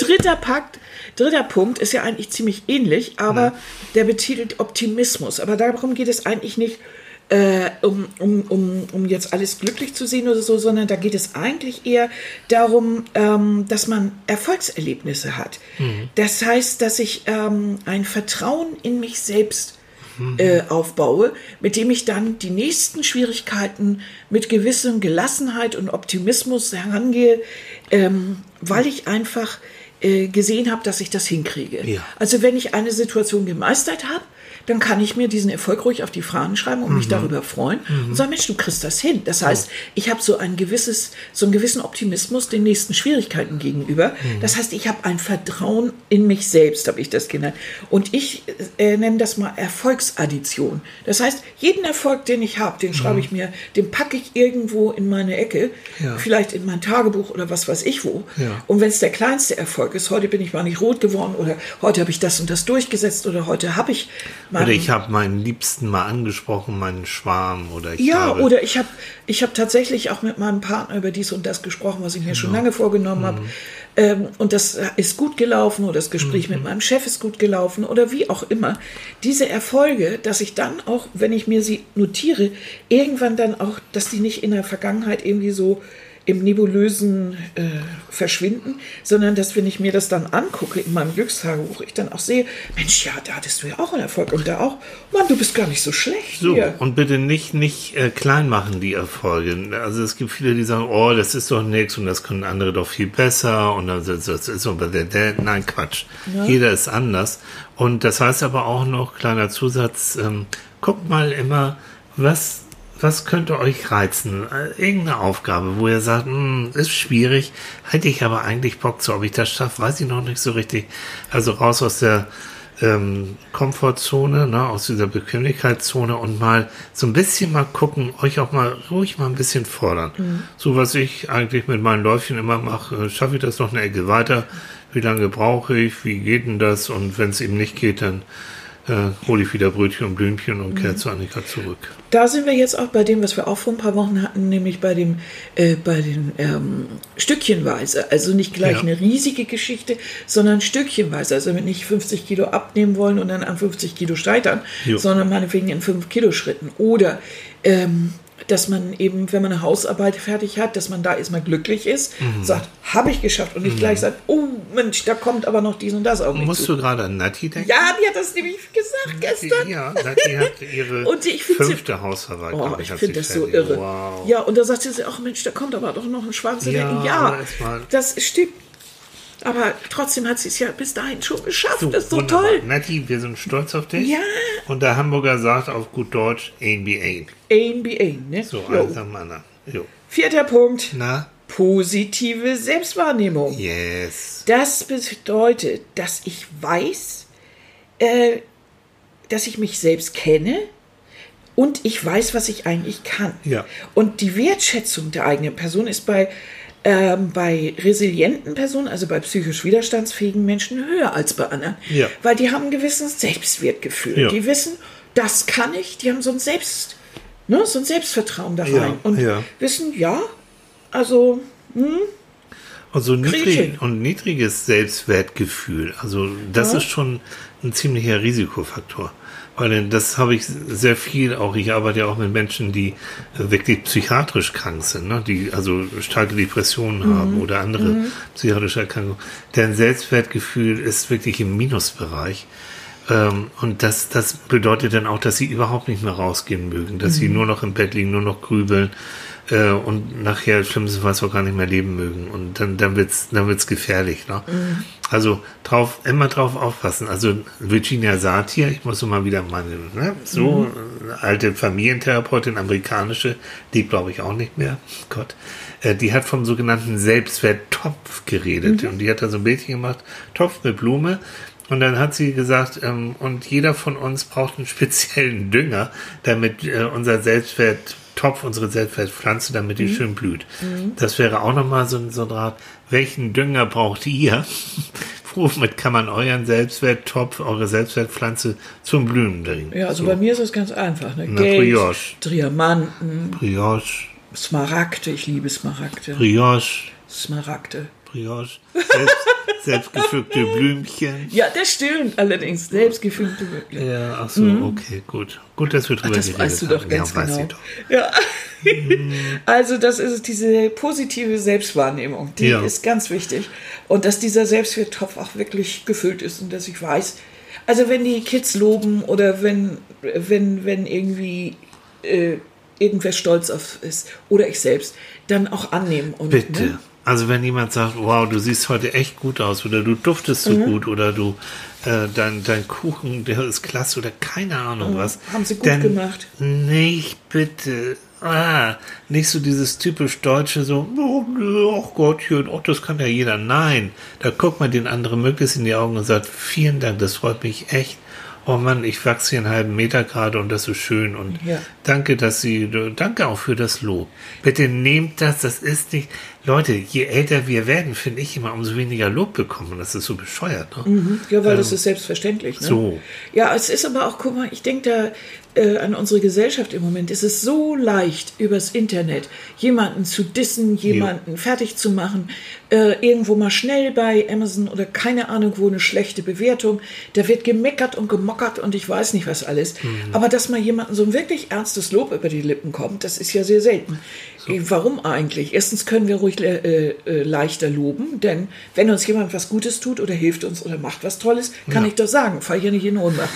dritter Pakt, dritter Punkt ist ja eigentlich ziemlich ähnlich, aber der betitelt Optimismus. Aber darum geht es eigentlich nicht, äh, um, um, um, um jetzt alles glücklich zu sehen oder so, sondern da geht es eigentlich eher darum, ähm, dass man Erfolgserlebnisse hat. Das heißt, dass ich ähm, ein Vertrauen in mich selbst äh, aufbaue, mit dem ich dann die nächsten Schwierigkeiten mit gewissem Gelassenheit und Optimismus herangehe, ähm, weil ich einfach äh, gesehen habe, dass ich das hinkriege. Ja. Also wenn ich eine Situation gemeistert habe, dann kann ich mir diesen Erfolg ruhig auf die Fahnen schreiben und Mhm. mich darüber freuen und sagen, Mensch, du kriegst das hin. Das heißt, ich habe so ein gewisses, so einen gewissen Optimismus den nächsten Schwierigkeiten gegenüber. Mhm. Das heißt, ich habe ein Vertrauen in mich selbst, habe ich das genannt. Und ich äh, nenne das mal Erfolgsaddition. Das heißt, jeden Erfolg, den ich habe, den schreibe ich mir, den packe ich irgendwo in meine Ecke, Mhm. Ja. vielleicht in mein Tagebuch oder was weiß ich wo. Ja. Und wenn es der kleinste Erfolg ist, heute bin ich mal nicht rot geworden oder heute habe ich das und das durchgesetzt oder heute habe ich mal Oder ich habe meinen Liebsten mal angesprochen, meinen Schwarm. Oder ich ja, habe, oder ich habe ich hab tatsächlich auch mit meinem Partner über dies und das gesprochen, was ich mir schon lange vorgenommen habe. Ähm, und das ist gut gelaufen oder das Gespräch mit meinem Chef ist gut gelaufen oder wie auch immer. Diese Erfolge, dass ich dann auch, wenn ich mir sie notiere, irgendwann dann auch, dass die nicht in der Vergangenheit irgendwie so im nebulösen äh, verschwinden, sondern dass wenn ich mir das dann angucke in meinem Glückstagebuch, ich dann auch sehe, Mensch, ja, da hattest du ja auch einen Erfolg und da auch, Mann, du bist gar nicht so schlecht So, hier. und bitte nicht, nicht äh, klein machen, die Erfolge. Also es gibt viele, die sagen, oh, das ist doch nichts und das können andere doch viel besser und das, ist- das ist so, der, der, nein, Quatsch. Jeder ist anders. Und das heißt aber auch noch, kleiner Zusatz, ähm, guckt mal immer, was, was könnte euch reizen? Äh, Irgendeine Aufgabe, wo ihr sagt, hm, ist schwierig, hätte ich aber eigentlich Bock zu, ob ich das schaffe, weiß ich noch nicht so richtig. Also raus aus der ähm, Komfortzone, ne, aus dieser Bequemlichkeitszone und mal so ein bisschen mal gucken, euch auch mal ruhig mal ein bisschen fordern. So was ich eigentlich mit meinen Läufchen immer mache, äh, schaffe ich das noch eine Ecke weiter? Wie lange brauche ich? Wie geht denn das? Und wenn es eben nicht geht, dann äh, hole ich wieder Brötchen und Blümchen und kehre zu Annika zurück. Da sind wir jetzt auch bei dem, was wir auch vor ein paar Wochen hatten, nämlich bei dem, äh, bei den ähm, Stückchenweise. Also nicht gleich Ja. eine riesige Geschichte, sondern Stückchenweise. Also wenn nicht 50 Kilo abnehmen wollen und dann an 50 Kilo scheitern, Jo. sondern meinetwegen in 5 Kilo Schritten. Oder ähm, dass man eben, wenn man eine Hausarbeit fertig hat, dass man da erstmal glücklich ist, Mhm. sagt, habe ich geschafft und nicht gleich sagt, oh Mensch, da kommt aber noch dies und das auf mich Musst zu. du gerade an Nati denken? Ja, die hat das nämlich gesagt gestern. Ja, Nati hat ihre Und ich find sie- fünfte Hausarbeit, Oh, ich finde das so fertig. irre. Wow. Ja, und da sagt sie, ach Mensch, da kommt aber doch noch ein schwarzer Ja. Ja, das stimmt. Aber trotzdem hat sie es ja bis dahin schon geschafft. So, das ist so wunderbar. toll. Nati, wir sind stolz auf dich. Ja. Und der Hamburger sagt auf gut Deutsch NBA. ANBA, ne? So, Jo. also Mann. Jo. Vierter Punkt. Na? Positive Selbstwahrnehmung. Yes. Das bedeutet, dass ich weiß, äh, dass ich mich selbst kenne und ich weiß, was ich eigentlich kann. Ja. Und die Wertschätzung der eigenen Person ist bei, ähm, bei resilienten Personen, also bei psychisch widerstandsfähigen Menschen, höher als bei anderen. Ja. Weil die haben ein gewisses Selbstwertgefühl. Ja. Die wissen, das kann ich, die haben so ein Selbst, ne, so ein Selbstvertrauen da rein. Ja, Und wissen, ja, also Und so Krieg ich niedrig, und niedriges Selbstwertgefühl, also das ist schon ein ziemlicher Risikofaktor. Weil das habe ich sehr viel auch, ich arbeite ja auch mit Menschen, die wirklich psychiatrisch krank sind, ne? die also starke Depressionen Mhm. haben oder andere psychiatrische Erkrankungen. Deren Selbstwertgefühl ist wirklich im Minusbereich. Ähm, und das, das bedeutet dann auch, dass sie überhaupt nicht mehr rausgehen mögen, dass Mhm. sie nur noch im Bett liegen, nur noch grübeln äh, und nachher schlimmstenfalls auch gar nicht mehr leben mögen. Und dann, dann wird's, dann wird's gefährlich. Ne? Mhm. Also drauf, immer drauf aufpassen. Also Virginia Satir, ich muss mal wieder meine, ne, so Mhm. alte Familientherapeutin, amerikanische, die glaube ich auch nicht mehr. Gott. Äh, die hat vom sogenannten Selbstwerttopf geredet. Mhm. Und die hat da so ein Bildchen gemacht, Topf mit Blume. Und dann hat sie gesagt, ähm, und jeder von uns braucht einen speziellen Dünger, damit äh, unser Selbstwerttopf, unsere Selbstwertpflanze, damit die schön blüht. Das wäre auch nochmal so, ein- so ein Rat. Welchen Dünger braucht ihr? Womit kann man euren Selbstwerttopf, eure Selbstwertpflanze zum Blühen bringen? Ja, also so. bei mir ist das ganz einfach. Ne? Na, Geld, Brioche. Diamanten, Brioche, Smaragde, ich liebe Smaragde. Brioche, Smaragde. Brioche, selbst, selbstgepflückte Blümchen. Ja, das stimmt allerdings. Selbstgefühlte Glück. Ja, ach so, okay, gut. Gut, dass wir drüber Das geredet weißt du haben. doch ganz ja, genau. doch. Ja. also das ist diese positive Selbstwahrnehmung, die Ja. ist ganz wichtig. Und dass dieser Selbstwerttopf auch wirklich gefüllt ist und dass ich weiß, also wenn die Kids loben oder wenn, wenn, wenn irgendwie äh, irgendwer stolz auf ist oder ich selbst, dann auch annehmen und Bitte. ne? Also wenn jemand sagt, wow, du siehst heute echt gut aus oder du duftest so gut oder du äh, dein, dein Kuchen, der ist klasse oder keine Ahnung was. Haben sie gut dann gemacht. Nicht bitte. Ah, nicht so dieses typisch deutsche so, oh, oh Gottchen, oh, das kann ja jeder. Nein, da guckt man den anderen möglichst in die Augen und sagt, vielen Dank, das freut mich echt. Oh Mann, ich wachse hier einen halben Meter gerade und das ist schön und Ja. danke, dass Sie, danke auch für das Lob. Bitte nehmt das, das ist nicht, Leute, je älter wir werden, finde ich immer, umso weniger Lob bekommen. Das ist so bescheuert, ne? Ja, weil das ist selbstverständlich. Ne? so. Ja, es ist aber auch, guck mal, ich denke da äh, an unsere Gesellschaft im Moment. Es ist so leicht, übers Internet jemanden zu dissen, jemanden fertig zu machen, äh, irgendwo mal schnell bei Amazon oder keine Ahnung wo eine schlechte Bewertung. Da wird gemeckert und gemockert und ich weiß nicht was alles. Aber dass mal jemanden so ein wirklich ernstes Lob über die Lippen kommt, das ist ja sehr selten. Äh, Warum eigentlich? Erstens können wir ruhig äh, äh, leichter loben, denn wenn uns jemand was Gutes tut oder hilft uns oder macht was Tolles, kann Ja. ich doch sagen, fall hier nicht in Ohnmacht,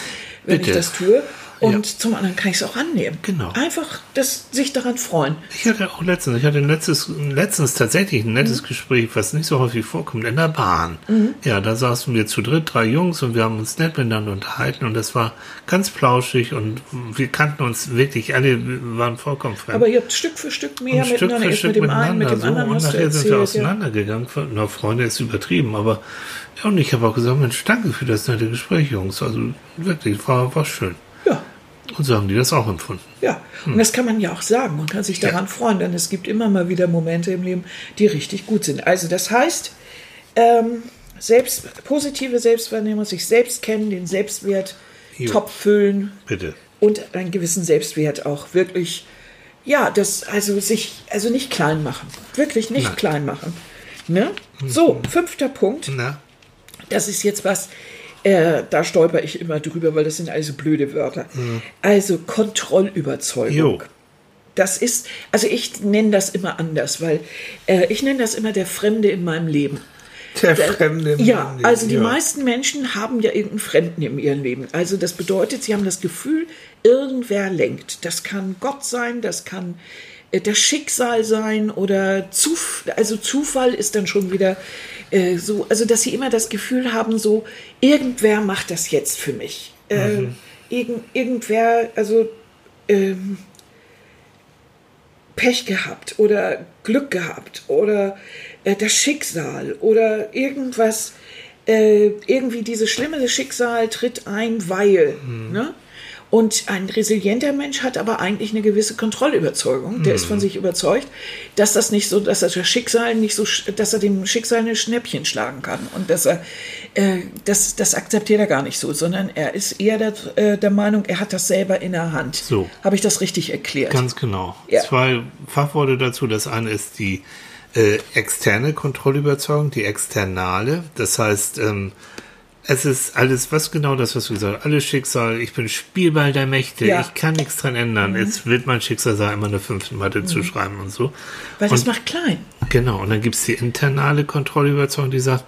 wenn Bitte. ich das tue. Und Ja. zum anderen kann ich es auch annehmen. Genau. Einfach das, sich daran freuen. Ich hatte auch letztens, ich hatte letztes, letztens tatsächlich ein Mhm. nettes Gespräch, was nicht so häufig vorkommt, in der Bahn. Ja, da saßen wir zu dritt, drei Jungs und wir haben uns nett miteinander unterhalten und das war ganz plauschig und wir kannten uns wirklich, alle waren vollkommen fremd. Aber ihr habt Stück für Stück mehr und Stück miteinander, für erst Stück mit dem einen, miteinander mit dem so anderen und nachher sind wir erzählt. Ja. auseinandergegangen. Na, Freunde ist übertrieben, aber ja, und ich habe auch gesagt, Mensch, danke für das nette Gespräch, Jungs. Also wirklich, war, war schön. ja. Und so haben die das auch empfunden. Ja, und das kann man ja auch sagen. Man kann sich daran freuen, denn es gibt immer mal wieder Momente im Leben, die richtig gut sind. Also das heißt, ähm, selbst, positive Selbstwahrnehmung, sich selbst kennen, den Selbstwert Jo. top füllen Bitte. und einen gewissen Selbstwert auch wirklich, ja, das, also sich, also nicht klein machen. Wirklich nicht Nein. klein machen. Ne? So, fünfter Punkt. Na, Das ist jetzt was, äh, da stolper ich immer drüber, weil das sind also blöde Wörter. Also Kontrollüberzeugung. Jo. Das ist, also ich nenne das immer anders, weil äh, ich nenne das immer der Fremde in meinem Leben. der Fremde. im Ja, Leben, also die ja. meisten Menschen haben ja irgendeinen Fremden in ihrem Leben. Also das bedeutet, sie haben das Gefühl, irgendwer lenkt. Das kann Gott sein, das kann das Schicksal sein oder Zuf also Zufall ist dann schon wieder äh, so, also dass sie immer das Gefühl haben, so irgendwer macht das jetzt für mich. Äh, irgend, irgendwer, also ähm, Pech gehabt oder Glück gehabt oder äh, das Schicksal oder irgendwas, äh, irgendwie dieses schlimme Schicksal tritt ein, weil. Ne? Und ein resilienter Mensch hat aber eigentlich eine gewisse Kontrollüberzeugung. Der ist von sich überzeugt, dass das nicht so, dass er das Schicksal nicht so, dass er dem Schicksal eine Schnäppchen schlagen kann und dass er, äh, das, das akzeptiert er gar nicht so, sondern er ist eher der, äh, der Meinung, er hat das selber in der Hand. So. Habe ich das richtig erklärt? Ganz genau. Ja. Zwei Fachworte dazu. Das eine ist die äh, externe Kontrollüberzeugung, die externale. Das heißt, ähm, es ist alles, was genau das, was du gesagt hast, alles Schicksal, ich bin Spielball der Mächte, Ja. ich kann nichts dran ändern. Jetzt wird mein Schicksal sein, immer eine fünfte Mathe zu schreiben und so. Weil das und, macht klein. Genau, und dann gibt es die internale Kontrollüberzeugung, die sagt,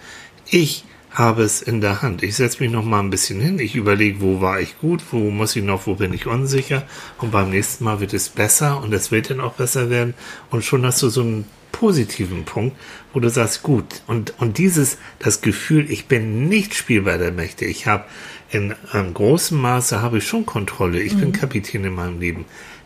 ich habe es in der Hand. Ich setze mich noch mal ein bisschen hin, ich überlege, wo war ich gut, wo muss ich noch, wo bin ich unsicher? Und beim nächsten Mal wird es besser und es wird dann auch besser werden. Und schon hast du so einen positiven Punkt, wo du sagst, gut, und, und dieses, das Gefühl, ich bin nicht Spielball der Mächte, ich habe in einem großen Maße habe ich schon Kontrolle, ich bin Kapitän in meinem Leben.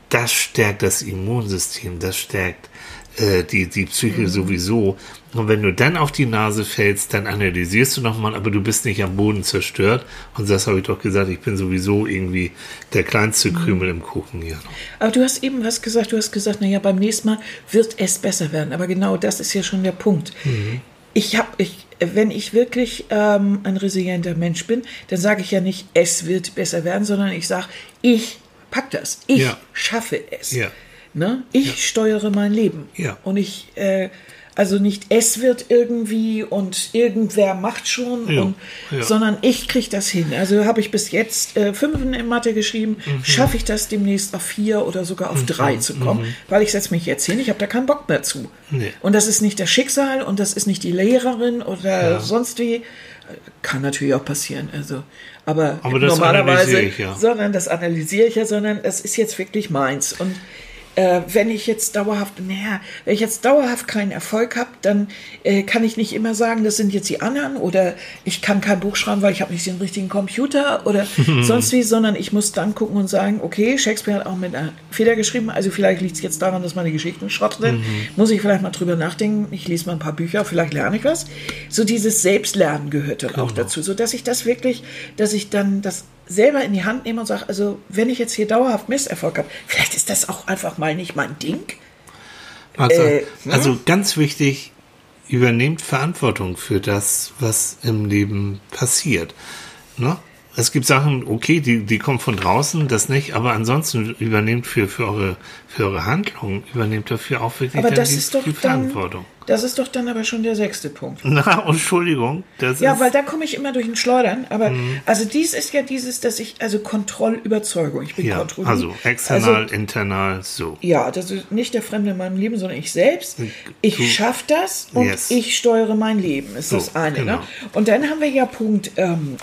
Das stärkt das Immunsystem, das stärkt äh, die, die Psyche sowieso. Und wenn du dann auf die Nase fällst, dann analysierst du nochmal, aber du bist nicht am Boden zerstört. Und das habe ich doch gesagt, ich bin sowieso irgendwie der kleinste Krümel im Kuchen hier. Aber du hast eben was gesagt, du hast gesagt, naja, beim nächsten Mal wird es besser werden. Aber genau das ist ja schon der Punkt. Ich habe, ich, wenn ich wirklich ähm, ein resilienter Mensch bin, dann sage ich ja nicht, es wird besser werden, sondern ich sage, ich pack das, ich Ja. schaffe es. Ja. Ne? Ich steuere mein Leben. Ja. Und ich, äh, also nicht es wird irgendwie und irgendwer macht schon, Ja. und, Ja. sondern ich kriege das hin. Also habe ich bis jetzt äh, Fünfen in Mathe geschrieben, Mhm. schaffe ich das demnächst auf vier oder sogar auf drei zu kommen, weil ich setze mich jetzt hin, ich habe da keinen Bock mehr zu. Mhm. Nee. Und das ist nicht das Schicksal und das ist nicht die Lehrerin oder sonst wie. Kann natürlich auch passieren. Also, aber, Aber normalerweise, ich ja. sondern das analysiere ich ja, sondern das ist jetzt wirklich meins. Und äh, wenn ich jetzt dauerhaft, naja, wenn ich jetzt dauerhaft keinen Erfolg habe, dann äh, kann ich nicht immer sagen, das sind jetzt die anderen oder ich kann kein Buch schreiben, weil ich habe nicht den richtigen Computer oder sonst wie, sondern ich muss dann gucken und sagen, okay, Shakespeare hat auch mit einer Feder geschrieben, also vielleicht liegt es jetzt daran, dass meine Geschichten Schrott sind, muss ich vielleicht mal drüber nachdenken, ich lese mal ein paar Bücher, vielleicht lerne ich was. So dieses Selbstlernen gehört dann auch dazu, so dass ich das wirklich, dass ich dann das selber in die Hand nehme und sage, also wenn ich jetzt hier dauerhaft Misserfolg habe, vielleicht ist das auch einfach mal nicht mein Ding. Also, Äh, also ganz wichtig, übernehmt Verantwortung für das, was im Leben passiert. Ne? Es gibt Sachen, okay, die, die kommen von draußen, das nicht, aber ansonsten übernehmt für, für, eure, für eure Handlungen, übernehmt dafür auch wirklich Aber dann das die, ist doch die dann, Verantwortung. das ist doch dann aber schon der sechste Punkt. Na, Entschuldigung, Ja, weil da komme ich immer durch ein Schleudern. Aber Mhm. also dies ist ja dieses, dass ich, also Kontrollüberzeugung. Ich bin ja, kontrolliert. also external, Also, internal, so. ja, das ist nicht der Fremde in meinem Leben, sondern ich selbst. Ich Du- schaffe das und Yes. ich steuere mein Leben, ist So, das eine. genau. Ne? Und dann haben wir ja Punkt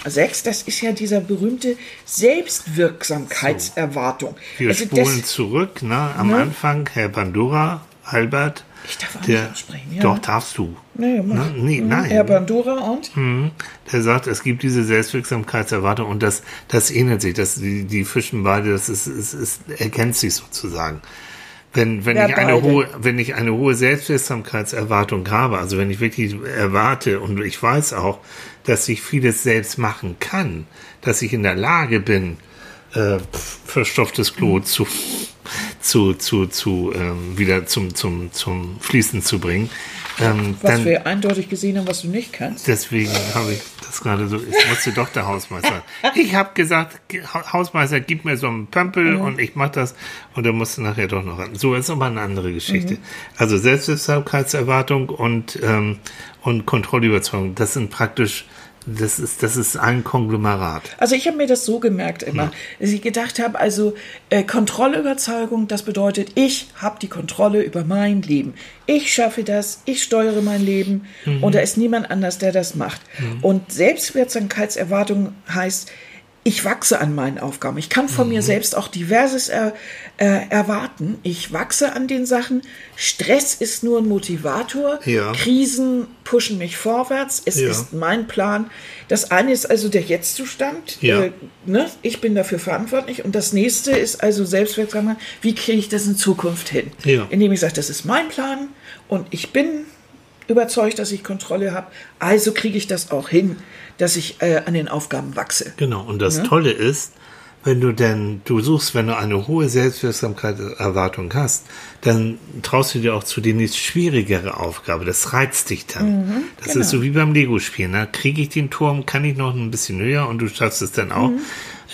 6, das ist ja dieser berühmte Selbstwirksamkeitserwartung. Wir Also spulen das, zurück, ne? Am Ne? Anfang, Herr Bandura, Albert. Ich darf auch der, nicht aussprechen, ja. Doch, darfst du. nee, mach. Ne? Nee, Mhm, nein. Herr Bandura und? Mhm. Der sagt, es gibt diese Selbstwirksamkeitserwartung und das, das ähnelt sich. Das, die, die fischen beide, das ist, ist, ist, ergänzt sich sozusagen. Wenn, wenn, Ja, ich eine beide. hohe, wenn ich eine hohe Selbstwirksamkeitserwartung habe, also wenn ich wirklich erwarte und ich weiß auch, dass ich vieles selbst machen kann, dass ich in der Lage bin, äh, verstopftes Klo Mhm. zu, zu, zu, zu ähm, wieder zum, zum, zum Fließen zu bringen, ähm, Was dann, wir eindeutig gesehen haben, was du nicht kannst. Deswegen habe ich das gerade so. Ich musste doch der Hausmeister. Ich habe gesagt, Ha- Hausmeister, gib mir so einen Pömpel und ich mache das. Und er musste nachher doch noch ran. So ist aber eine andere Geschichte. Also Selbstwirksamkeitserwartung und, ähm, und Kontrollüberzeugung, das sind praktisch, das ist, das ist ein Konglomerat. Also ich habe mir das so gemerkt immer, dass ich gedacht habe, also äh, Kontrollüberzeugung, das bedeutet, ich habe die Kontrolle über mein Leben. Ich schaffe das, ich steuere mein Leben und da ist niemand anders, der das macht. Und Selbstwirksamkeitserwartung heißt, ich wachse an meinen Aufgaben. Ich kann von mir selbst auch diverses er, äh, erwarten. Ich wachse an den Sachen. Stress ist nur ein Motivator. Ja. Krisen pushen mich vorwärts. Es Ja. ist mein Plan. Das eine ist also der Jetztzustand. Ja. Äh, ne? Ich bin dafür verantwortlich. Und das nächste ist also Selbstwirksamkeit. Wie kriege ich das in Zukunft hin? Ja. Indem ich sage, das ist mein Plan und ich bin überzeugt, dass ich Kontrolle habe. Also kriege ich das auch hin, dass ich äh, an den Aufgaben wachse. Genau, und das Tolle ist, wenn du denn, du suchst, wenn du eine hohe Selbstwirksamkeitserwartung hast, dann traust du dir auch zu die nächst schwierigere Aufgabe. Das reizt dich dann. das ist so wie beim Lego-Spielen. Ne? Kriege ich den Turm, kann ich noch ein bisschen höher und du schaffst es dann auch.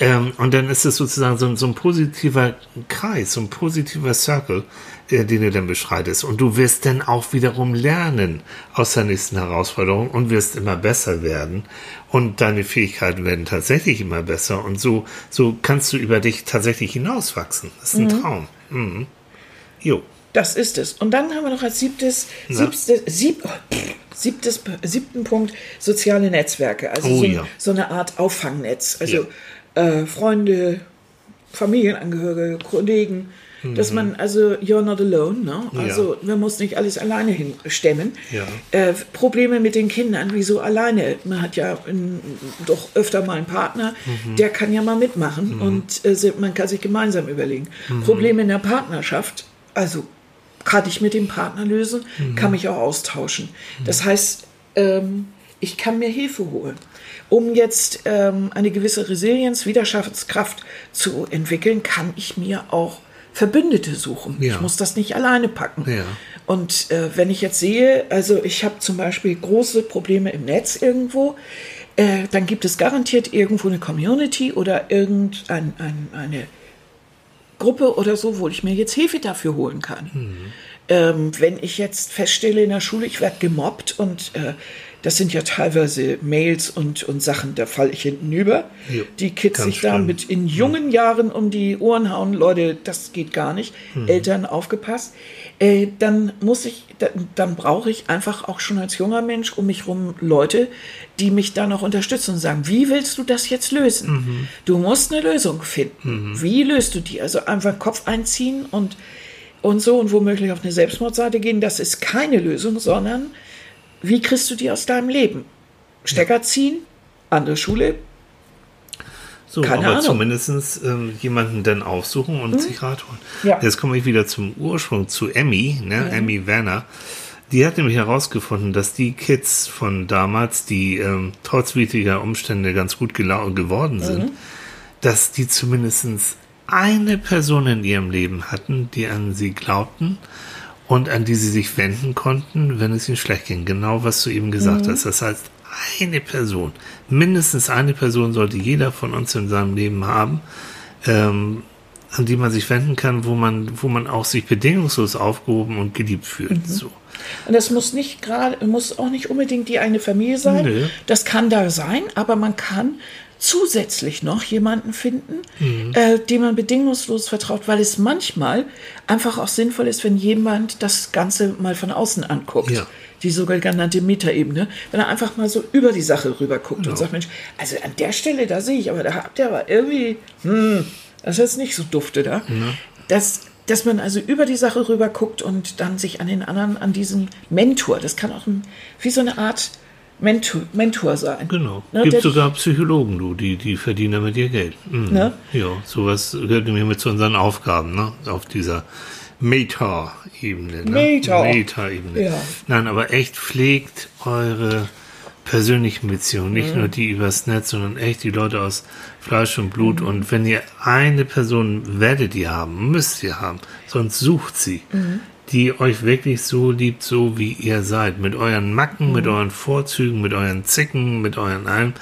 Ähm, und dann ist es sozusagen so, ein- so ein positiver Kreis, so ein positiver Circle, äh, den du dann beschreitest. Und du wirst dann auch wiederum lernen aus der nächsten Herausforderung und wirst immer besser werden. Und deine Fähigkeiten werden tatsächlich immer besser. Und so, so kannst du über dich tatsächlich hinauswachsen. Das ist ein Traum. Mhm. Jo. Das ist es. Und dann haben wir noch als siebtes, siebtes, sieb, oh, siebtes, siebten Punkt soziale Netzwerke. Also Oh so, ja. so eine Art Auffangnetz. Also äh, Freunde, Familienangehörige, Kollegen. Dass man, also, you're not alone, ne? Also, man muss nicht alles alleine hinstemmen. Ja. Äh, Probleme mit den Kindern, wieso alleine? Man hat ja ähm, doch öfter mal einen Partner, der kann ja mal mitmachen und äh, man kann sich gemeinsam überlegen. Probleme in der Partnerschaft, also kann ich mit dem Partner lösen, kann mich auch austauschen. Das heißt, ähm, ich kann mir Hilfe holen. Um jetzt ähm, eine gewisse Resilienz, Widerstandskraft zu entwickeln, kann ich mir auch Verbündete suchen. Ja. Ich muss das nicht alleine packen. Ja. Und äh, wenn ich jetzt sehe, also ich habe zum Beispiel große Probleme im Netz irgendwo, äh, dann gibt es garantiert irgendwo eine Community oder irgendeine ein, eine Gruppe oder so, wo ich mir jetzt Hilfe dafür holen kann. Ähm, wenn ich jetzt feststelle in der Schule, ich werde gemobbt und äh, das sind ja teilweise Mails und, und Sachen, da falle ich hinten über. Jo, die Kids sich da schlimm. mit in jungen Jahren um die Ohren hauen, Leute, das geht gar nicht. Eltern aufgepasst. Äh, dann muss ich, dann, dann brauche ich einfach auch schon als junger Mensch um mich rum Leute, die mich da noch unterstützen und sagen, wie willst du das jetzt lösen? Du musst eine Lösung finden. Wie löst du die? Also einfach Kopf einziehen und und so und womöglich auf eine Selbstmordseite gehen, das ist keine Lösung, sondern wie kriegst du die aus deinem Leben? Stecker ziehen, andere Schule, So, Keine aber Ahnung. zumindest ähm, jemanden dann aufsuchen und sich Rat holen. Ja. Jetzt komme ich wieder zum Ursprung, zu Emmy, ne? Emmy Werner. Die hat nämlich herausgefunden, dass die Kids von damals, die ähm, trotz widriger Umstände ganz gut geworden sind, dass die zumindest eine Person in ihrem Leben hatten, die an sie glaubten und an die sie sich wenden konnten, wenn es ihnen schlecht ging. Genau, was du eben gesagt hast. Das heißt, eine Person, mindestens eine Person sollte jeder von uns in seinem Leben haben, ähm, an die man sich wenden kann, wo man, wo man auch sich bedingungslos aufgehoben und geliebt fühlt. So. Und das muss nicht gerade, muss auch nicht unbedingt die eine Familie sein. Nö. Das kann da sein, aber man kann zusätzlich noch jemanden finden, äh, dem man bedingungslos vertraut, weil es manchmal einfach auch sinnvoll ist, wenn jemand das Ganze mal von außen anguckt. Ja. Die sogenannte Metaebene, wenn er einfach mal so über die Sache rüber guckt und sagt, Mensch, also an der Stelle, da sehe ich, aber da habt ihr aber irgendwie, hm, das ist jetzt nicht so dufte da. Das, dass man also über die Sache rüber guckt und dann sich an den anderen, an diesen Mentor, das kann auch ein, wie so eine Art Mentor, Mentor sein. Genau. Ne, Gibt sogar Psychologen, du, die, die verdienen damit ihr Geld. Mhm. Ne? Ja, sowas gehört nämlich mit zu unseren Aufgaben, ne? Auf dieser Meta-Ebene. Ne? Meta. Meta-Ebene. Ja. Nein, aber echt pflegt eure persönlichen Beziehungen, nicht Mhm. nur die übers Netz, sondern echt die Leute aus Fleisch und Mhm. Blut. Und wenn ihr eine Person werdet ihr haben, müsst ihr haben, sonst sucht sie, Mhm. Die euch wirklich so liebt, so wie ihr seid, mit euren Macken, Mhm. mit euren Vorzügen, mit euren Zicken, mit euren allem,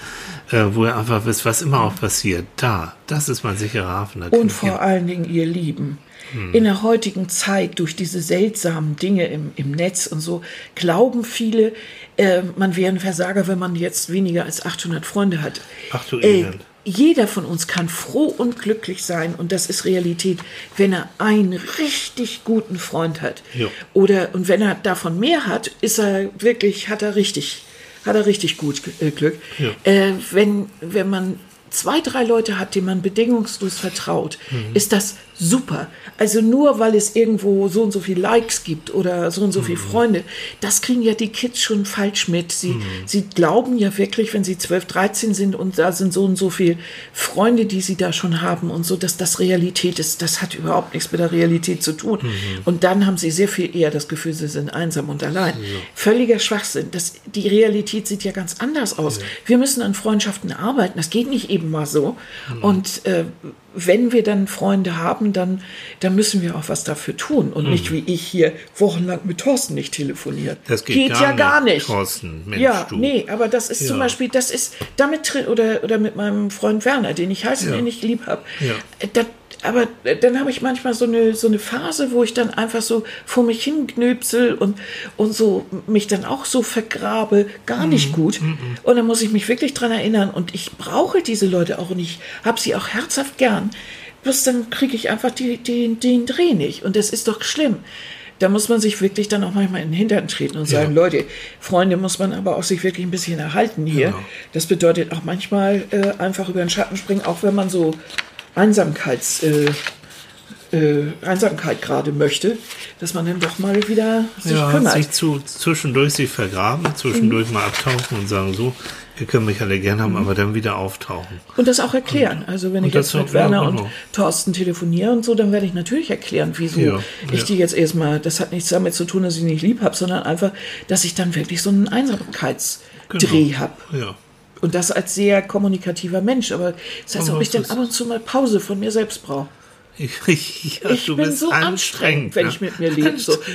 äh, wo ihr einfach wisst, was immer auch passiert. Da, das ist mein sicherer Hafen. Da Und vor ihr- allen Dingen ihr Lieben. Hm. In der heutigen Zeit, durch diese seltsamen Dinge im, im Netz und so, glauben viele, äh, man wäre ein Versager, wenn man jetzt weniger als 800 Freunde hat. Ach du Äh, Elend. Jeder von uns kann froh und glücklich sein, und das ist Realität, wenn er einen richtig guten Freund hat. Jo. Oder, und wenn er davon mehr hat, ist er wirklich, hat er richtig, hat er richtig gut äh, Glück. Ja. Äh, wenn, wenn man zwei, drei Leute hat, denen man bedingungslos vertraut, Mhm. ist das super. Also nur weil es irgendwo so und so viele Likes gibt oder so und so Mhm. viele Freunde, das kriegen ja die Kids schon falsch mit. Sie, Mhm. sie glauben ja wirklich, wenn sie 12, 13 sind und da sind so und so viele Freunde, die sie da schon haben und so, dass das Realität ist. Das hat überhaupt nichts mit der Realität zu tun. Mhm. Und dann haben sie sehr viel eher das Gefühl, sie sind einsam und allein. Völliger Schwachsinn. Das, die Realität sieht ja ganz anders aus. Wir müssen an Freundschaften arbeiten. Das geht nicht eben mal so. Mhm. Und äh, wenn wir dann Freunde haben, dann, dann müssen wir auch was dafür tun. Und nicht wie ich hier wochenlang mit Thorsten nicht telefoniert. Das geht gar ja gar nicht. Thorsten, Mensch, ja, du. nee, aber das ist zum Ja. Beispiel, das ist damit oder, oder mit meinem Freund Werner, den ich heiße, Ja. den ich lieb habe. Ja. Da, aber dann habe ich manchmal so eine, so eine Phase, wo ich dann einfach so vor mich hinknöpsel und, und so mich dann auch so vergrabe. Gar Mhm. nicht gut. Und dann muss ich mich wirklich dran erinnern. Und ich brauche diese Leute auch und ich habe sie auch herzhaft gern. Bloß dann kriege ich einfach die, die, den Dreh nicht. Und das ist doch schlimm. Da muss man sich wirklich dann auch manchmal in den Hintern treten und sagen, Leute, Freunde muss man aber auch sich wirklich ein bisschen erhalten hier. Genau. Das bedeutet auch manchmal äh, einfach über den Schatten springen, auch wenn man so Einsamkeits, äh, äh, Einsamkeit gerade möchte, dass man dann doch mal wieder sich ja, kümmert. sich zu, zwischendurch sich vergraben, zwischendurch mal abtauchen und sagen, so, ihr könnt mich alle gern haben, aber dann wieder auftauchen. Und das auch erklären. Also wenn ich jetzt mit Werner und genau. Thorsten telefoniere und so, dann werde ich natürlich erklären, wieso Ja, ich ja. die jetzt erstmal, das hat nichts damit zu tun, dass ich nicht lieb habe, sondern einfach, dass ich dann wirklich so einen Einsamkeitsdreh Genau. habe. Ja. Und das als sehr kommunikativer Mensch. Aber das heißt, Aber ob ich dann ab und zu mal Pause von mir selbst brauche. Ich, ja, Ich bin so anstrengend, wenn ja. ich mit mir lebe. So.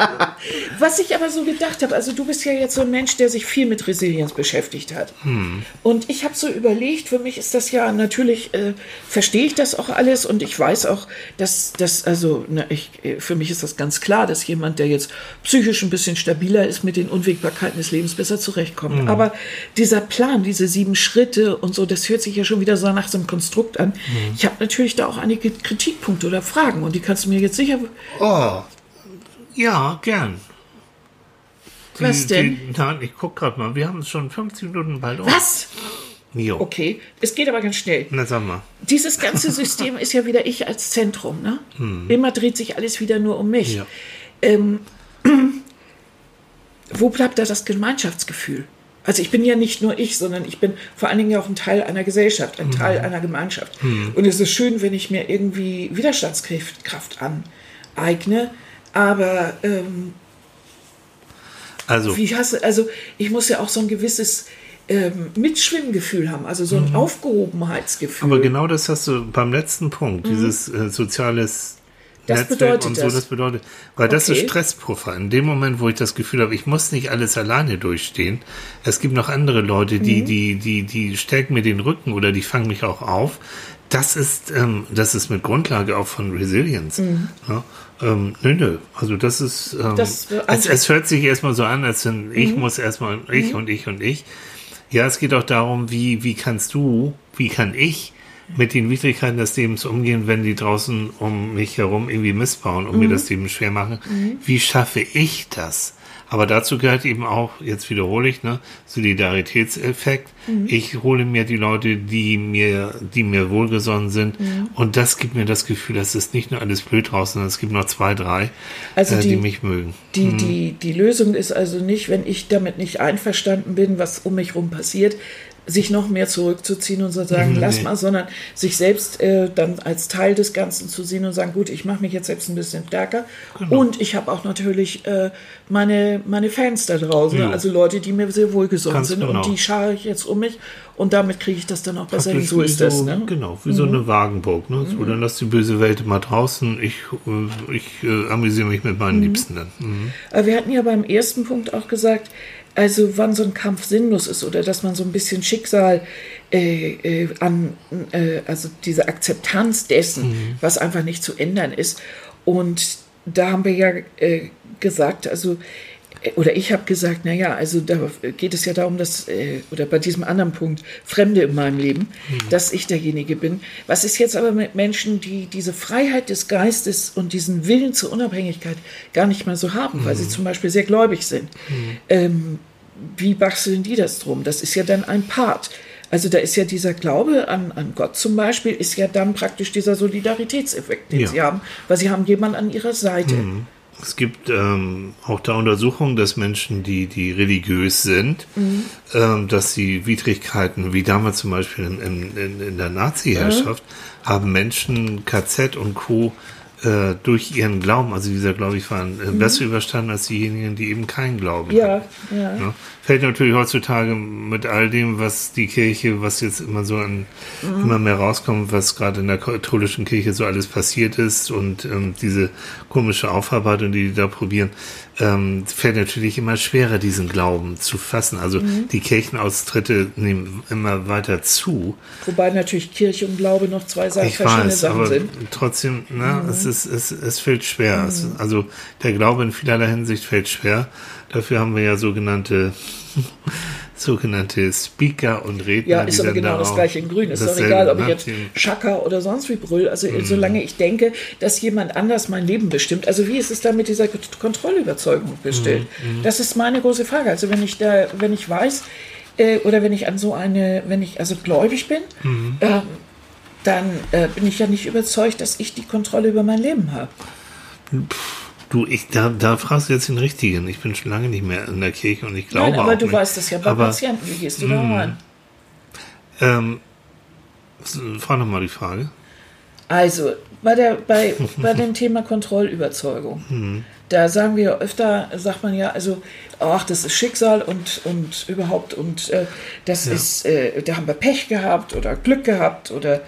Was ich aber so gedacht habe, also du bist ja jetzt so ein Mensch, der sich viel mit Resilienz beschäftigt hat. Hm. Und ich habe so überlegt, für mich ist das ja natürlich, äh, verstehe ich das auch alles und ich weiß auch, dass das, also ne, ich, äh, für mich ist das ganz klar, dass jemand, der jetzt psychisch ein bisschen stabiler ist, mit den Unwägbarkeiten des Lebens besser zurechtkommt. Hm. Aber dieser Plan, diese sieben Schritte und so, das hört sich ja schon wieder so nach so einem Konstrukt an. Hm. Ich habe natürlich da auch einige Kritikpunkte oder Fragen und die kannst du mir jetzt sicher Oh, ja, gern. Die, Was denn? Die, nein, ich guck gerade mal. Wir haben es schon 50 Minuten bald um. Was? Jo. Okay, es geht aber ganz schnell. Na, sag mal. Dieses ganze System ist ja wieder ich als Zentrum. Ne? Immer dreht sich alles wieder nur um mich. Ja. Ähm, wo bleibt da das Gemeinschaftsgefühl? Also ich bin ja nicht nur ich, sondern ich bin vor allen Dingen ja auch ein Teil einer Gesellschaft, ein Teil einer Gemeinschaft. Und es ist schön, wenn ich mir irgendwie Widerstandskraft Kraft aneigne, aber ähm, Also, wie hast also ich muss ja auch so ein gewisses ähm, Mitschwimmgefühl haben, also so ein Aufgehobenheitsgefühl. aber genau das hast du beim letzten Punkt, dieses äh, soziales Mhm. Das bedeutet und so, das. das bedeutet, weil das Okay. ist Stresspuffer. In dem Moment, wo ich das Gefühl habe, ich muss nicht alles alleine durchstehen. Es gibt noch andere Leute, Mhm. die, die, die, die stärken mir den Rücken oder die fangen mich auch auf. Das ist, ähm, das ist mit Grundlage auch von Resilience. Ja, ähm, nö, nö. Also das ist, ähm, Mhm. Das- es, es hört sich erstmal so an, als wenn ich Mhm. muss erstmal ich und ich und ich. Ja, es geht auch darum, wie, wie kannst du, wie kann ich mit den Widrigkeiten des Lebens umgehen, wenn die draußen um mich herum irgendwie missbauen und mir Mhm. das Leben schwer machen. Wie schaffe ich das? Aber dazu gehört eben auch, jetzt wiederhole ich, ne, Solidaritätseffekt. Mhm. Ich hole mir die Leute, die mir, die mir wohlgesonnen sind. Mhm. Und das gibt mir das Gefühl, dass es nicht nur alles blöd draußen, sondern es gibt noch zwei, drei, Also äh, die, die- mich mögen. Die, die, die Lösung ist also nicht, wenn ich damit nicht einverstanden bin, was um mich herum passiert, sich noch mehr zurückzuziehen und zu sagen, Mhm, lass nee. mal, sondern sich selbst äh, dann als Teil des Ganzen zu sehen und sagen, gut, ich mache mich jetzt selbst ein bisschen stärker. Genau. Und ich habe auch natürlich äh, meine, meine Fans da draußen, Jo. also Leute, die mir sehr wohlgesonnen sind genau. und die schare ich jetzt um mich und damit kriege ich das dann auch besser hin. So ist das. Ne? Genau, wie so eine Wagenburg. Ne? So, dann lass die böse Welt mal draußen. Ich, äh, ich äh, amüsiere mich mit meinen Liebsten dann. Mhm. Aber wir hatten ja beim ersten Punkt auch gesagt, also wann so ein Kampf sinnlos ist oder dass man so ein bisschen Schicksal äh, äh, an, äh, also diese Akzeptanz dessen, was einfach nicht zu ändern ist. Und da haben wir ja äh, gesagt, also oder ich habe gesagt, naja, also da geht es ja darum, dass, äh, oder bei diesem anderen Punkt, Fremde in meinem Leben, dass ich derjenige bin. Was ist jetzt aber mit Menschen, die diese Freiheit des Geistes und diesen Willen zur Unabhängigkeit gar nicht mal so haben, weil sie zum Beispiel sehr gläubig sind? Ähm, wie basteln die das drum? Das ist ja dann ein Part. Also da ist ja dieser Glaube an, an Gott zum Beispiel, ist ja dann praktisch dieser Solidaritätseffekt, den Ja. sie haben, weil sie haben jemanden an ihrer Seite. Es gibt ähm, auch da Untersuchungen, dass Menschen, die, die religiös sind, ähm, dass sie Widrigkeiten, wie damals zum Beispiel in, in, in, der Nazi-Herrschaft, haben Menschen KZ und Co. Äh, durch ihren Glauben, also dieser Glaube ich, waren äh, besser überstanden als diejenigen, die eben keinen Glauben Ja, hatten. ja. Ja. Fällt natürlich heutzutage mit all dem, was die Kirche, was jetzt immer so an, Mhm. immer mehr rauskommt, was gerade in der katholischen Kirche so alles passiert ist und ähm, diese komische Aufarbeitung, die die da probieren, ähm, fällt natürlich immer schwerer, diesen Glauben zu fassen. Also Mhm. die Kirchenaustritte nehmen immer weiter zu. Wobei natürlich Kirche und Glaube noch zwei Ich verschiedene weiß, Sachen aber sind. trotzdem, ne, es, ist, es, es fällt schwer. Es, also der Glaube in vielerlei Hinsicht fällt schwer. Dafür haben wir ja sogenannte sogenannte Speaker und Redner. Ja, ist aber genau da das gleiche in Grün. Ist doch egal, ob ich ne, jetzt die- Schakka oder sonst wie brüll. Also Mhm. solange ich denke, dass jemand anders mein Leben bestimmt. Also wie ist es da mit dieser Kont- Kontrollüberzeugung bestellt? Mhm, Das ist meine große Frage. Also wenn ich da, wenn ich weiß, äh, oder wenn ich an so eine, wenn ich also gläubig bin, Mhm. ähm, dann äh, bin ich ja nicht überzeugt, dass ich die Kontrolle über mein Leben habe. Du, ich, da, da fragst du jetzt den Richtigen. Ich bin schon lange nicht mehr in der Kirche und ich glaube Nein, aber auch du nicht. weißt das ja bei Aber, Patienten. Wie gehst du da rein? Ähm, frag nochmal die Frage. Also, bei, der, bei, bei dem Thema Kontrollüberzeugung, Mhm. da sagen wir ja öfter, sagt man ja, also, ach, das ist Schicksal und, und überhaupt und äh, das ist, äh, da haben wir Pech gehabt oder Glück gehabt oder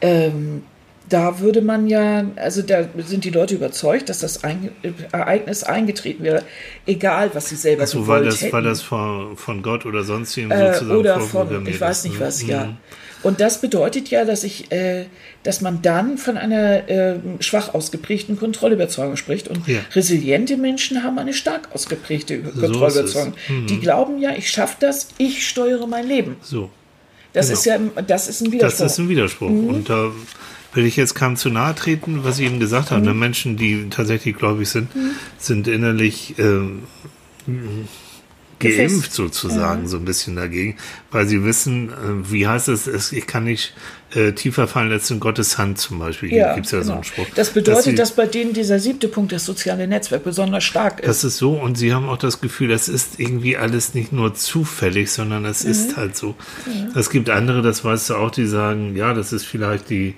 ähm, da würde man ja, also da sind die Leute überzeugt, dass das ein, Ereignis eingetreten wäre, egal was sie selber Also gewollt war das, hätten. war das von, von Gott oder sonst wem Äh, sozusagen oder von, ich weiß nicht ne? was, ja. Und das bedeutet ja, dass ich, äh, dass man dann von einer äh, schwach ausgeprägten Kontrollüberzeugung spricht. Und Ja. resiliente Menschen haben eine stark ausgeprägte. Kontrollüberzeugung. Mhm. Die glauben ja, ich schaffe das, ich steuere mein Leben. So. Das Genau. ist ja, das ist ein Widerspruch. Das ist ein Widerspruch. Und da will ich jetzt keinem zu nahe treten, was ich eben gesagt habe. Menschen, die tatsächlich gläubig sind, sind innerlich ähm, geimpft sozusagen, so ein bisschen dagegen, weil sie wissen, äh, wie heißt es, es ich kann nicht äh, tiefer fallen als in Gottes Hand zum Beispiel. Ja, Gibt es ja so genau. einen Spruch. Das bedeutet, sie- dass bei denen dieser siebte Punkt, das soziale Netzwerk, besonders stark ist. Das ist so und sie haben auch das Gefühl, das ist irgendwie alles nicht nur zufällig, sondern es Mhm. ist halt so. Es gibt andere, das weißt du auch, die sagen, ja, das ist vielleicht die,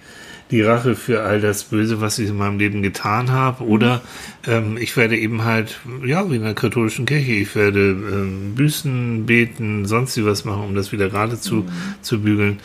die Rache für all das Böse, was ich in meinem Leben getan habe. Oder ähm, ich werde eben halt, ja, wie in der katholischen Kirche, ich werde ähm, büßen, beten, sonst was machen, um das wieder gerade zu, zu bügeln.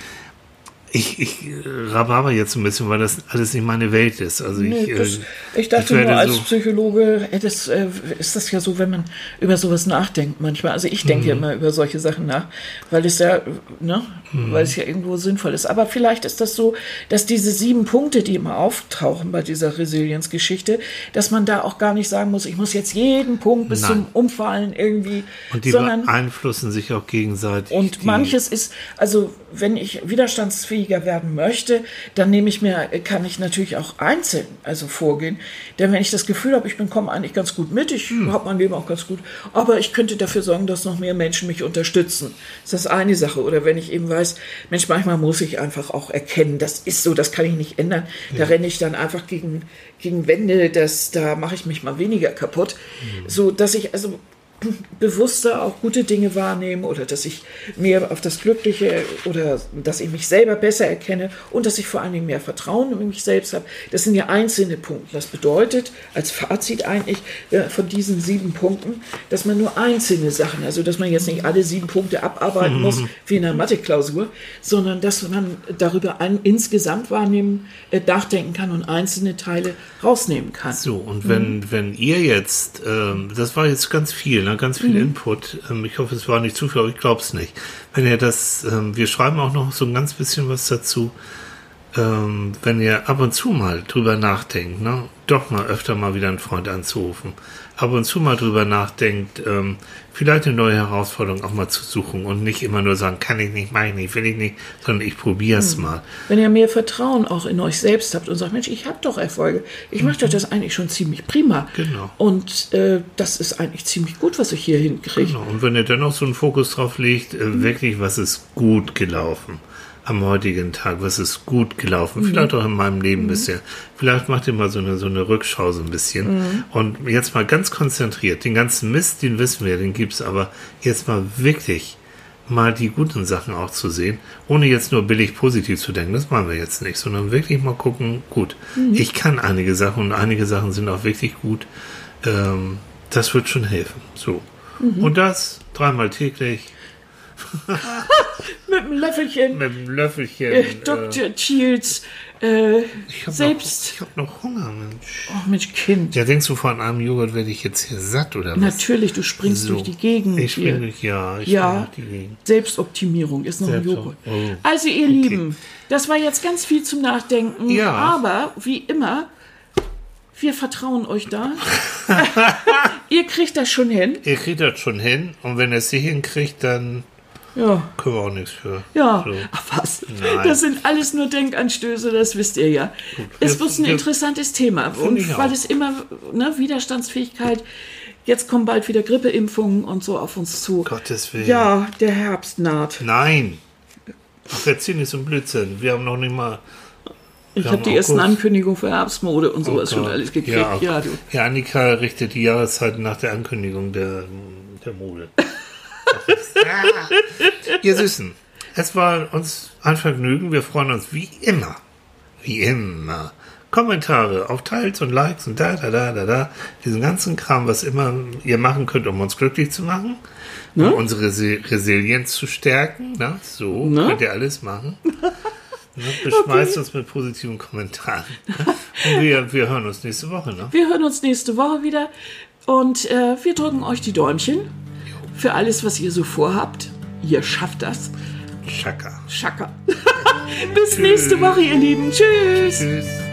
Ich, ich äh, rhabarber jetzt ein bisschen, weil das alles nicht meine Welt ist. Also ich, Nee, das, äh, ich dachte werde nur, als so- Psychologe äh, das, äh, ist das ja so, wenn man über sowas nachdenkt manchmal. Also ich denke ja Mhm. immer über solche Sachen nach, weil es ja, ne, Mhm. weil es ja irgendwo sinnvoll ist. Aber vielleicht ist das so, dass diese sieben Punkte, die immer auftauchen bei dieser Resilienzgeschichte, dass man da auch gar nicht sagen muss, ich muss jetzt jeden Punkt bis Nein. zum Umfallen irgendwie, Und die sondern beeinflussen sich auch gegenseitig. und manches ist, also wenn ich widerstandsfähiger werden möchte, dann nehme ich mir, kann ich natürlich auch einzeln also vorgehen. Denn wenn ich das Gefühl habe, ich bin komme eigentlich ganz gut mit, ich Hm. habe mein Leben auch ganz gut, aber ich könnte dafür sorgen, dass noch mehr Menschen mich unterstützen. Das ist das eine Sache. Oder wenn ich eben weiß, Mensch, manchmal muss ich einfach auch erkennen, das ist so, das kann ich nicht ändern. Da renne ich dann einfach gegen, gegen Wände, das, da mache ich mich mal weniger kaputt. Hm. So, dass ich also bewusster auch gute Dinge wahrnehme oder dass ich mehr auf das Glückliche oder dass ich mich selber besser erkenne und dass ich vor allen Dingen mehr Vertrauen in mich selbst habe. Das sind ja einzelne Punkte. Das bedeutet als Fazit eigentlich äh, von diesen sieben Punkten, dass man nur einzelne Sachen, also dass man jetzt nicht alle sieben Punkte abarbeiten muss wie in einer Mathe-Klausur, sondern dass man darüber ein, insgesamt wahrnehmen, äh, nachdenken kann und einzelne Teile rausnehmen kann. So, und wenn, wenn ihr jetzt, ähm, das war jetzt ganz viel, ne, ganz viel Input, ähm, ich hoffe, es war nicht zu viel, aber ich glaube es nicht. Wenn ihr das, ähm, wir schreiben auch noch so ein ganz bisschen was dazu, ähm, wenn ihr ab und zu mal drüber nachdenkt, ne, doch mal öfter mal wieder einen Freund anzurufen, ab und zu mal drüber nachdenkt, ähm, vielleicht eine neue Herausforderung auch mal zu suchen und nicht immer nur sagen, kann ich nicht, mach ich nicht, will ich nicht, sondern ich probiere es mal. Wenn ihr mehr Vertrauen auch in euch selbst habt und sagt, Mensch, ich habe doch Erfolge, ich mache doch das eigentlich schon ziemlich prima. Genau. Und äh, das ist eigentlich ziemlich gut, was ich hier hinkriege. Genau. Und wenn ihr dann noch so einen Fokus drauf legt, äh, wirklich, was ist gut gelaufen am heutigen Tag, was ist gut gelaufen, vielleicht auch in meinem Leben bisher. Vielleicht macht ihr mal so eine, so eine Rückschau so ein bisschen. Und jetzt mal ganz konzentriert, den ganzen Mist, den wissen wir, den gibt's aber jetzt mal wirklich mal die guten Sachen auch zu sehen, ohne jetzt nur billig positiv zu denken, das machen wir jetzt nicht, sondern wirklich mal gucken, gut, ich kann einige Sachen und einige Sachen sind auch wirklich gut, ähm, das wird schon helfen. So. Und das dreimal täglich Mit einem Löffelchen, mit einem Löffelchen. äh, Dr. Shields, äh, ich habe selbst. noch, ich hab noch Hunger, Mensch. Oh, Mensch, Kind. Ja, denkst du, von einem Joghurt werde ich jetzt hier satt oder was? Natürlich, du springst So. durch die Gegend. Ich bin durch, ja, ich Ja, durch die Gegend. Selbstoptimierung ist noch ein Joghurt. oh. Also ihr Lieben, das war jetzt ganz viel zum Nachdenken. Ja. Aber wie immer, wir vertrauen euch da. ihr kriegt das schon hin. Ihr kriegt das schon hin und wenn ihr es hier hinkriegt, dann Ja. können wir auch nichts für. Ja, So. ach was. Nein. Das sind alles nur Denkanstöße, das wisst ihr ja. Es wir- ist ein wir- interessantes Thema. Und weil es immer, ne, Widerstandsfähigkeit, jetzt kommen bald wieder Grippeimpfungen und so auf uns zu. Gottes Willen. Ja, der Herbst naht. Nein. Ach, erzähl nicht so einen Blödsinn. Wir haben noch nicht mal. Ich habe die ersten. Ankündigungen für Herbstmode und sowas schon Gott. alles gekriegt. Ja, Ja, du. ja, Annika richtet die Jahreszeiten nach der Ankündigung der, der Mode. Ah. Ihr Süßen, es war uns ein Vergnügen. Wir freuen uns wie immer, wie immer. Kommentare auf Teils und Likes und da, da, da, da, da. Diesen ganzen Kram, was immer ihr machen könnt, um uns glücklich zu machen, um unsere Resi- Resilienz zu stärken. Na, so Ne? könnt ihr alles machen. Ne, Beschmeißt uns mit positiven Kommentaren. Und wir, wir hören uns nächste Woche. Ne? Wir hören uns nächste Woche wieder und äh, wir drücken euch die Däumchen für alles, was ihr so vorhabt. Ihr schafft das. Chaka. Schaka. Bis nächste Woche, ihr Lieben. Tschüss. Tschüss.